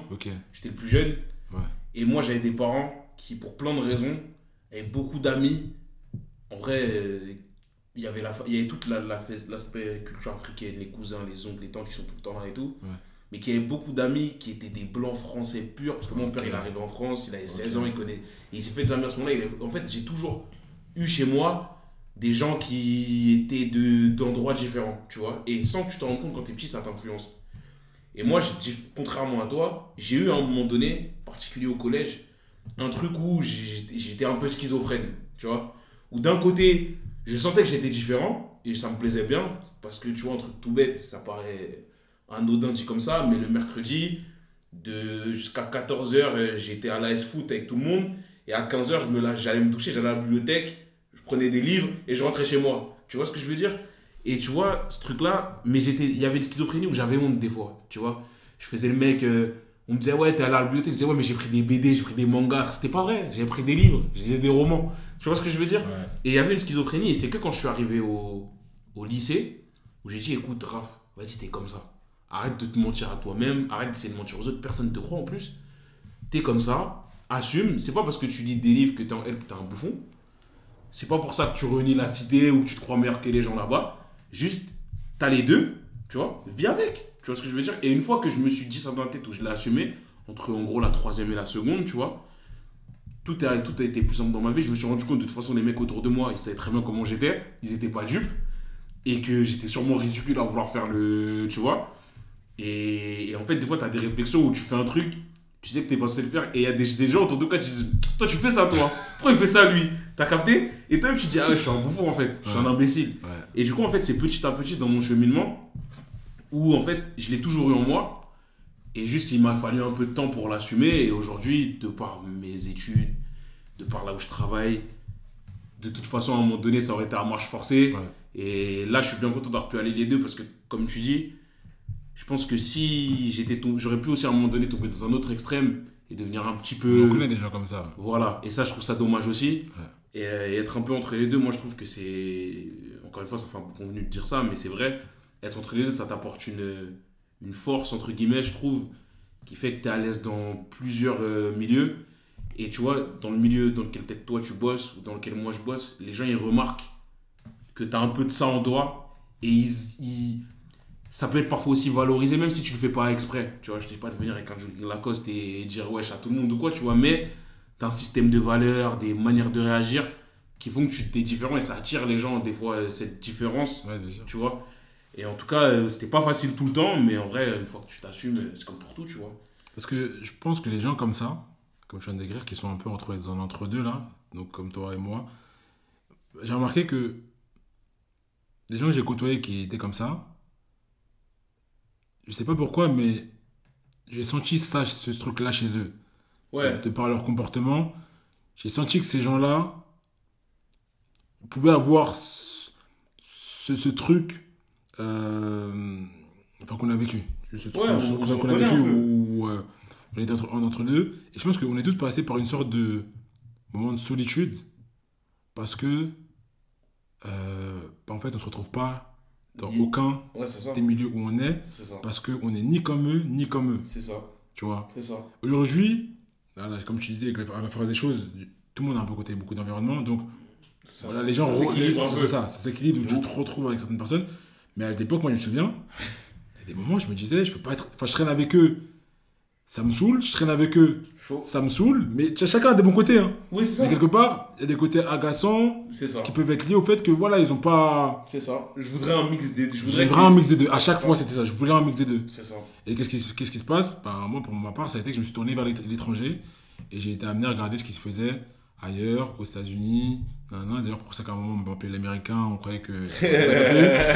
B: J'étais le plus jeune.
A: Ouais.
B: Et moi, j'avais des parents qui, pour plein de raisons, avaient beaucoup d'amis. En vrai, euh, il y avait, la, fa- il y avait tout la- l'aspect culture africaine, les cousins, les oncles, les tantes qui sont tout le temps là et tout.
A: Ouais.
B: Mais qui avaient beaucoup d'amis qui étaient des blancs français purs. Parce que mon père, il est arrivé en France, il avait 16
A: Ok.
B: ans, il connaît. Et il s'est fait des amis à ce moment-là. En fait, j'ai toujours eu chez moi des gens qui étaient de- d'endroits différents, tu vois. Et sans que tu t'en rendes compte quand t'es petit, ça t'influence. Et moi, j'ai- contrairement à toi, j'ai eu à un moment donné, particulier au collège, un truc où j'étais un peu schizophrène, tu vois. Où d'un côté, je sentais que j'étais différent et ça me plaisait bien, parce que tu vois, un truc tout bête, ça paraît anodin dit comme ça, mais le mercredi, de jusqu'à 14h, j'étais à l'AS Foot avec tout le monde, et à 15h, je me la- j'allais me toucher, j'allais à la bibliothèque, je prenais des livres et je rentrais chez moi. Tu vois ce que je veux dire? Et tu vois, ce truc-là, mais j'étais, il y avait une schizophrénie où j'avais honte des fois, tu vois. Je faisais le mec, euh, on me disait, ouais, t'es allé à la bibliothèque, je disais, ouais, mais j'ai pris des BD, j'ai pris des mangas. C'était pas vrai, j'avais pris des livres, lisais des romans. Tu vois ce que je veux dire? Et il y avait une schizophrénie, et c'est que quand je suis arrivé au, au lycée, où j'ai dit, écoute, Raph, vas-y, t'es comme ça. Arrête de te mentir à toi-même, arrête d'essayer de mentir aux autres, personne ne te croit en plus. T'es comme ça, assume, c'est pas parce que tu lis des livres que t'es en L que t'es un bouffon. C'est pas pour ça que tu renies la cité ou que tu te crois meilleur que les gens là-bas. Juste, t'as les deux, tu vois, vis avec. Tu vois ce que je veux dire? Et une fois que je me suis dit ça dans la tête, où je l'ai assumé, entre en gros la troisième et la seconde, tu vois, tout a, tout a été plus simple dans ma vie. Je me suis rendu compte de toute façon, les mecs autour de moi, ils savaient très bien comment j'étais. Ils étaient pas dupes. et que j'étais sûrement ridicule à vouloir faire le. Tu vois et, et en fait, des fois, tu as des réflexions où tu fais un truc, tu sais que t'es pas censé le faire, et il y a des, des gens autour de toi qui disent Toi, tu fais ça, toi Pourquoi il fait ça, lui? T'as capté? Et toi, tu dis Ah je suis un bouffon, en fait, je suis un imbécile.
A: Ouais.
B: Et du coup, en fait, c'est petit à petit dans mon cheminement où, en fait, je l'ai toujours eu en moi. Et juste, il m'a fallu un peu de temps pour l'assumer. Et aujourd'hui, de par mes études, de par là où je travaille, de toute façon, à un moment donné, ça aurait été à marche forcée.
A: Ouais.
B: Et là, je suis bien content d'avoir pu aller les deux parce que, comme tu dis, je pense que si j'étais tom- j'aurais pu aussi à un moment donné tomber dans un autre extrême et devenir un petit peu.
A: On connaît des gens comme ça.
B: Voilà, et ça, je trouve ça dommage aussi.
A: Ouais.
B: Et, euh, et être un peu entre les deux, moi, je trouve que c'est. Encore une fois, ça fait un peu convenu de dire ça, mais c'est vrai. Être entre les deux, ça t'apporte une, force, entre guillemets, je trouve, qui fait que tu es à l'aise dans plusieurs euh, milieux. Et tu vois, dans le milieu dans lequel peut-être toi tu bosses ou dans lequel moi je bosse, les gens ils remarquent que tu as un peu de ça en toi et ils- ça peut être parfois aussi valorisé, même si tu le fais pas exprès. Tu vois, je dis pas de venir avec un jogging Lacoste et dire wesh à tout le monde ou quoi, tu vois, mais tu as un système de valeurs, des manières de réagir qui font que tu t'es différent et ça attire les gens, des fois, cette différence,
A: Ouais, bien sûr.
B: tu vois. Et en tout cas, euh, c'était pas facile tout le temps, mais en vrai, une fois que tu t'assumes, euh, c'est comme pour tout, tu vois.
A: Parce que je pense que les gens comme ça, comme je viens de décrire, qui sont un peu entre, dans un entre-deux là, donc comme toi et moi, j'ai remarqué que les gens que j'ai côtoyés qui étaient comme ça, je sais pas pourquoi, mais j'ai senti ça, ce truc-là chez eux.
B: Ouais,
A: De par leur comportement, j'ai senti que ces gens-là pouvaient avoir ce, ce- ce truc euh, enfin, qu'on a vécu. Ce truc
B: Ouais, on-
A: qu'on- a vécu où euh, on était entre, en entre deux. Et je pense qu'on est tous passés par une sorte de moment de solitude parce que, euh, bah, en fait, on se retrouve pas dans aucun
B: ouais,
A: des milieux où on est parce qu'on n'est ni comme eux, ni comme eux.
B: C'est ça.
A: Tu vois?
B: C'est ça.
A: Aujourd'hui, comme tu disais, avec la, à la phrase des choses, tout le monde a un peu côté beaucoup d'environnement. Donc, voilà, les gens c'est ça, ça s'équilibre, tu
B: Ouf.
A: te retrouves avec certaines personnes. Mais à l'époque, moi, je me souviens, il y a des moments où je me disais, je peux pas être. Enfin, je traîne avec eux, ça me saoule, je traîne avec eux,
B: Chaud.
A: ça me saoule, mais tu chacun a des bons côtés. Hein.
B: Oui, c'est
A: Mais
B: ça.
A: quelque part, il y a des côtés agaçants
B: ça.
A: qui peuvent être liés au fait que, voilà, ils ont pas.
B: C'est ça. Je voudrais un mix des. Je voudrais que-
A: un mix des deux. À chaque fois, c'était ça. Je voulais un mix des deux.
B: C'est ça.
A: Et qu'est-ce qui, se- qu'est-ce qui se passe? Ben, Moi, pour ma part, ça a été que je me suis tourné vers l'ét- l'étranger et j'ai été amené à regarder ce qui se faisait ailleurs, aux États-Unis. Nan. D'ailleurs, pour ça qu'à un moment, on m'appelait l'américain, on croyait que.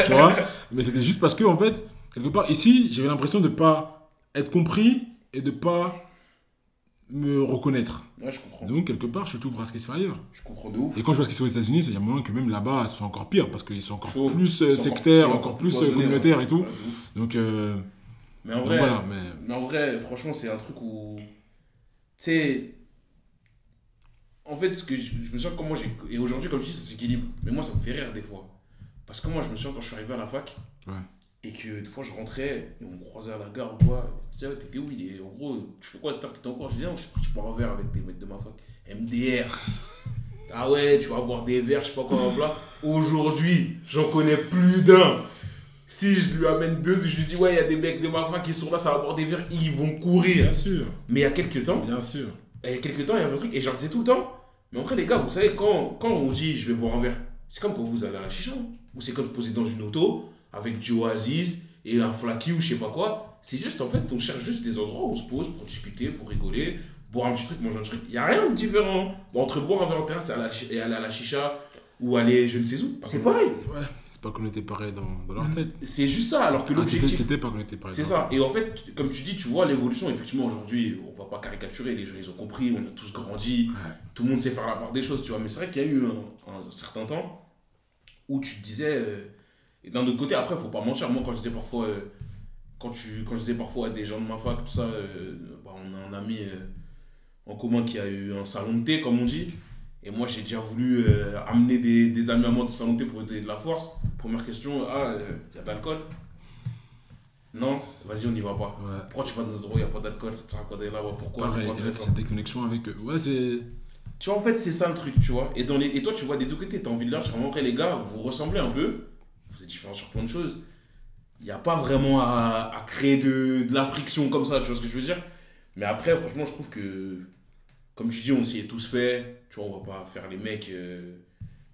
A: tu vois Mais c'était juste parce que, en fait, quelque part, ici, j'avais l'impression de ne pas être compris et de ne pas me reconnaître.
B: Ouais, je comprends.
A: Donc, quelque part, je t'ouvre à ce qui se fait ailleurs.
B: Je comprends de ouf.
A: Et quand je vois ce qui se fait aux États-Unis, il y a un moment que même là-bas, ils sont encore pires parce qu'ils sont encore
B: Chaud.
A: plus euh, sectaires,
B: c'est
A: encore, plus euh, communautaires
B: ouais.
A: et tout.
B: Ouais.
A: Donc, euh,
B: Mais en
A: donc
B: vrai,
A: voilà. Mais...
B: mais en vrai, franchement, c'est un truc où. Tu sais. En fait, ce que je, je me souviens comment j'ai. Et aujourd'hui, comme tu dis, ça s'équilibre. Mais moi, ça me fait rire des fois. Parce que moi, je me souviens quand je suis arrivé à la fac.
A: Ouais.
B: Et que des fois, je rentrais et on me croisait à la gare ou quoi. Tu disais, ouais, t'étais où il est En gros, tu fais quoi cette heure T'étais encore? Je disais, non, je suis parti boire un verre avec des mecs de ma fac. MDR. Ah ouais, tu vas boire des verres, je sais pas quoi, bla. Aujourd'hui, j'en connais plus d'un. Si je lui amène deux, je lui dis, ouais, il y a des mecs de ma fac qui sont là, ça va boire des verres, ils vont courir.
A: Bien sûr,
B: Mais il y a quelques temps,
A: bien sûr.
B: Il y a quelques temps, il y avait un truc, et j'en disais tout le temps. Mais vrai, les gars, vous savez, quand, quand on dit je vais boire un verre, c'est comme quand vous allez à la chicha. Ou c'est quand vous posez dans une auto avec du Oasis et un flaky ou je sais pas quoi. C'est juste, en fait, on cherche juste des endroits où on se pose pour discuter, pour rigoler, boire un petit truc, manger un truc. Il n'y a rien de différent. Entre boire un verre en terrasse et aller à la chicha ou aller je ne sais où, c'est pareil.
A: Ouais, c'est pas qu'on était pareil dans, dans leur tête.
B: C'est juste ça, alors que
A: Ah, c'était,
B: l'objectif.
A: c'était pas qu'on était pareil.
B: C'est ça. Et en fait, comme tu dis, tu vois l'évolution, effectivement, aujourd'hui, on va pas caricaturer, les gens, ils ont compris, on a tous grandi,
A: Ouais.
B: tout le monde sait faire la part des choses, tu vois. Mais c'est vrai qu'il y a eu un, un certain temps où tu te disais, euh, et d'un autre côté, après, faut pas mentir, moi, quand je disais parfois, euh, quand, tu, quand je disais parfois à des gens de ma fac, tout ça, euh, bah, on a un ami euh, en commun qui a eu un salon de thé, comme on dit. Et moi, j'ai déjà voulu euh, amener des, des amis à moi de thé pour donner de la force. Première question, ah, il y a de l'alcool Non? Vas-y, on n'y va pas.
A: Ouais.
B: Pourquoi tu vas dans un endroit où il n'y a pas d'alcool Ça te sert à quoi d'aller là-bas? Pourquoi C'est
A: des connexions avec eux. Ouais, c'est.
B: Tu vois, en fait, c'est ça le truc, tu vois. Et, dans les... et toi, tu vois des deux côtés, tu as envie de leur dire, vrai, les gars, vous ressemblez un peu, vous êtes différents sur plein de choses. Il n'y a pas vraiment à, à créer de, de la friction comme ça, tu vois ce que je veux dire? Mais après, franchement, je trouve que, comme tu dis, on s'y est tous fait, tu vois, on va pas faire les mecs. euh,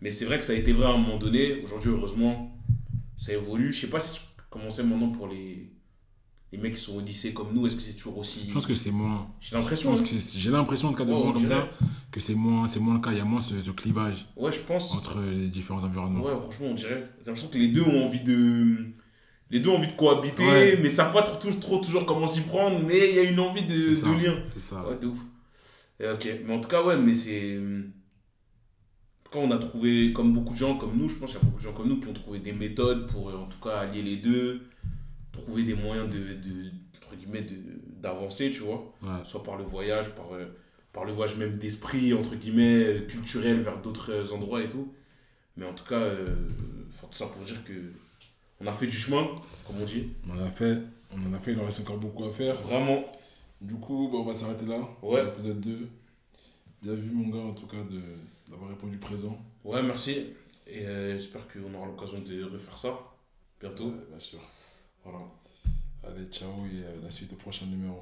B: Mais c'est vrai que ça a été vrai à un moment donné. Aujourd'hui, heureusement, ça évolue. Je sais pas si- comment c'est maintenant pour les, les mecs qui sont au lycée comme nous. Est-ce que c'est toujours aussi.
A: Je pense que c'est moins.
B: J'ai
A: Je
B: l'impression. hein.
A: j'ai l'impression, en tout cas, de
B: on
A: comme ça, que c'est moins, c'est moins le cas. Il y a moins ce, ce clivage
B: Ouais, je pense.
A: entre les différents environnements.
B: Ouais, franchement, on dirait. J'ai l'impression que les deux ont envie de. Les deux ont envie de cohabiter,
A: Ouais.
B: mais savent pas trop, trop toujours comment s'y prendre, mais il y a une envie de,
A: ça.
B: de lien.
A: C'est ça.
B: Ouais, de ouf. Et ok, mais en tout cas, ouais, mais c'est. Quand on a trouvé, comme beaucoup de gens comme nous, je pense qu'il y a beaucoup de gens comme nous qui ont trouvé des méthodes pour, euh, en tout cas, allier les deux, trouver des moyens de, de entre guillemets, d'avancer, tu vois.
A: Ouais.
B: Soit par le voyage, par, euh, par le voyage même d'esprit, entre guillemets, euh, culturel vers d'autres endroits et tout. Mais en tout cas, euh, tout ça pour dire que on a fait du chemin, comme on dit.
A: On en a fait, on en a fait, il en reste encore beaucoup à faire.
B: Vraiment,
A: Du coup, bah, on va s'arrêter là.
B: Ouais.
A: L'épisode 2. Bien vu, mon gars, en tout cas, d'avoir répondu présent.
B: ouais, merci. Et euh, j'espère qu'on aura l'occasion de refaire ça bientôt.
A: Ouais, bien sûr. Voilà. Allez, ciao et euh, la suite au prochain numéro.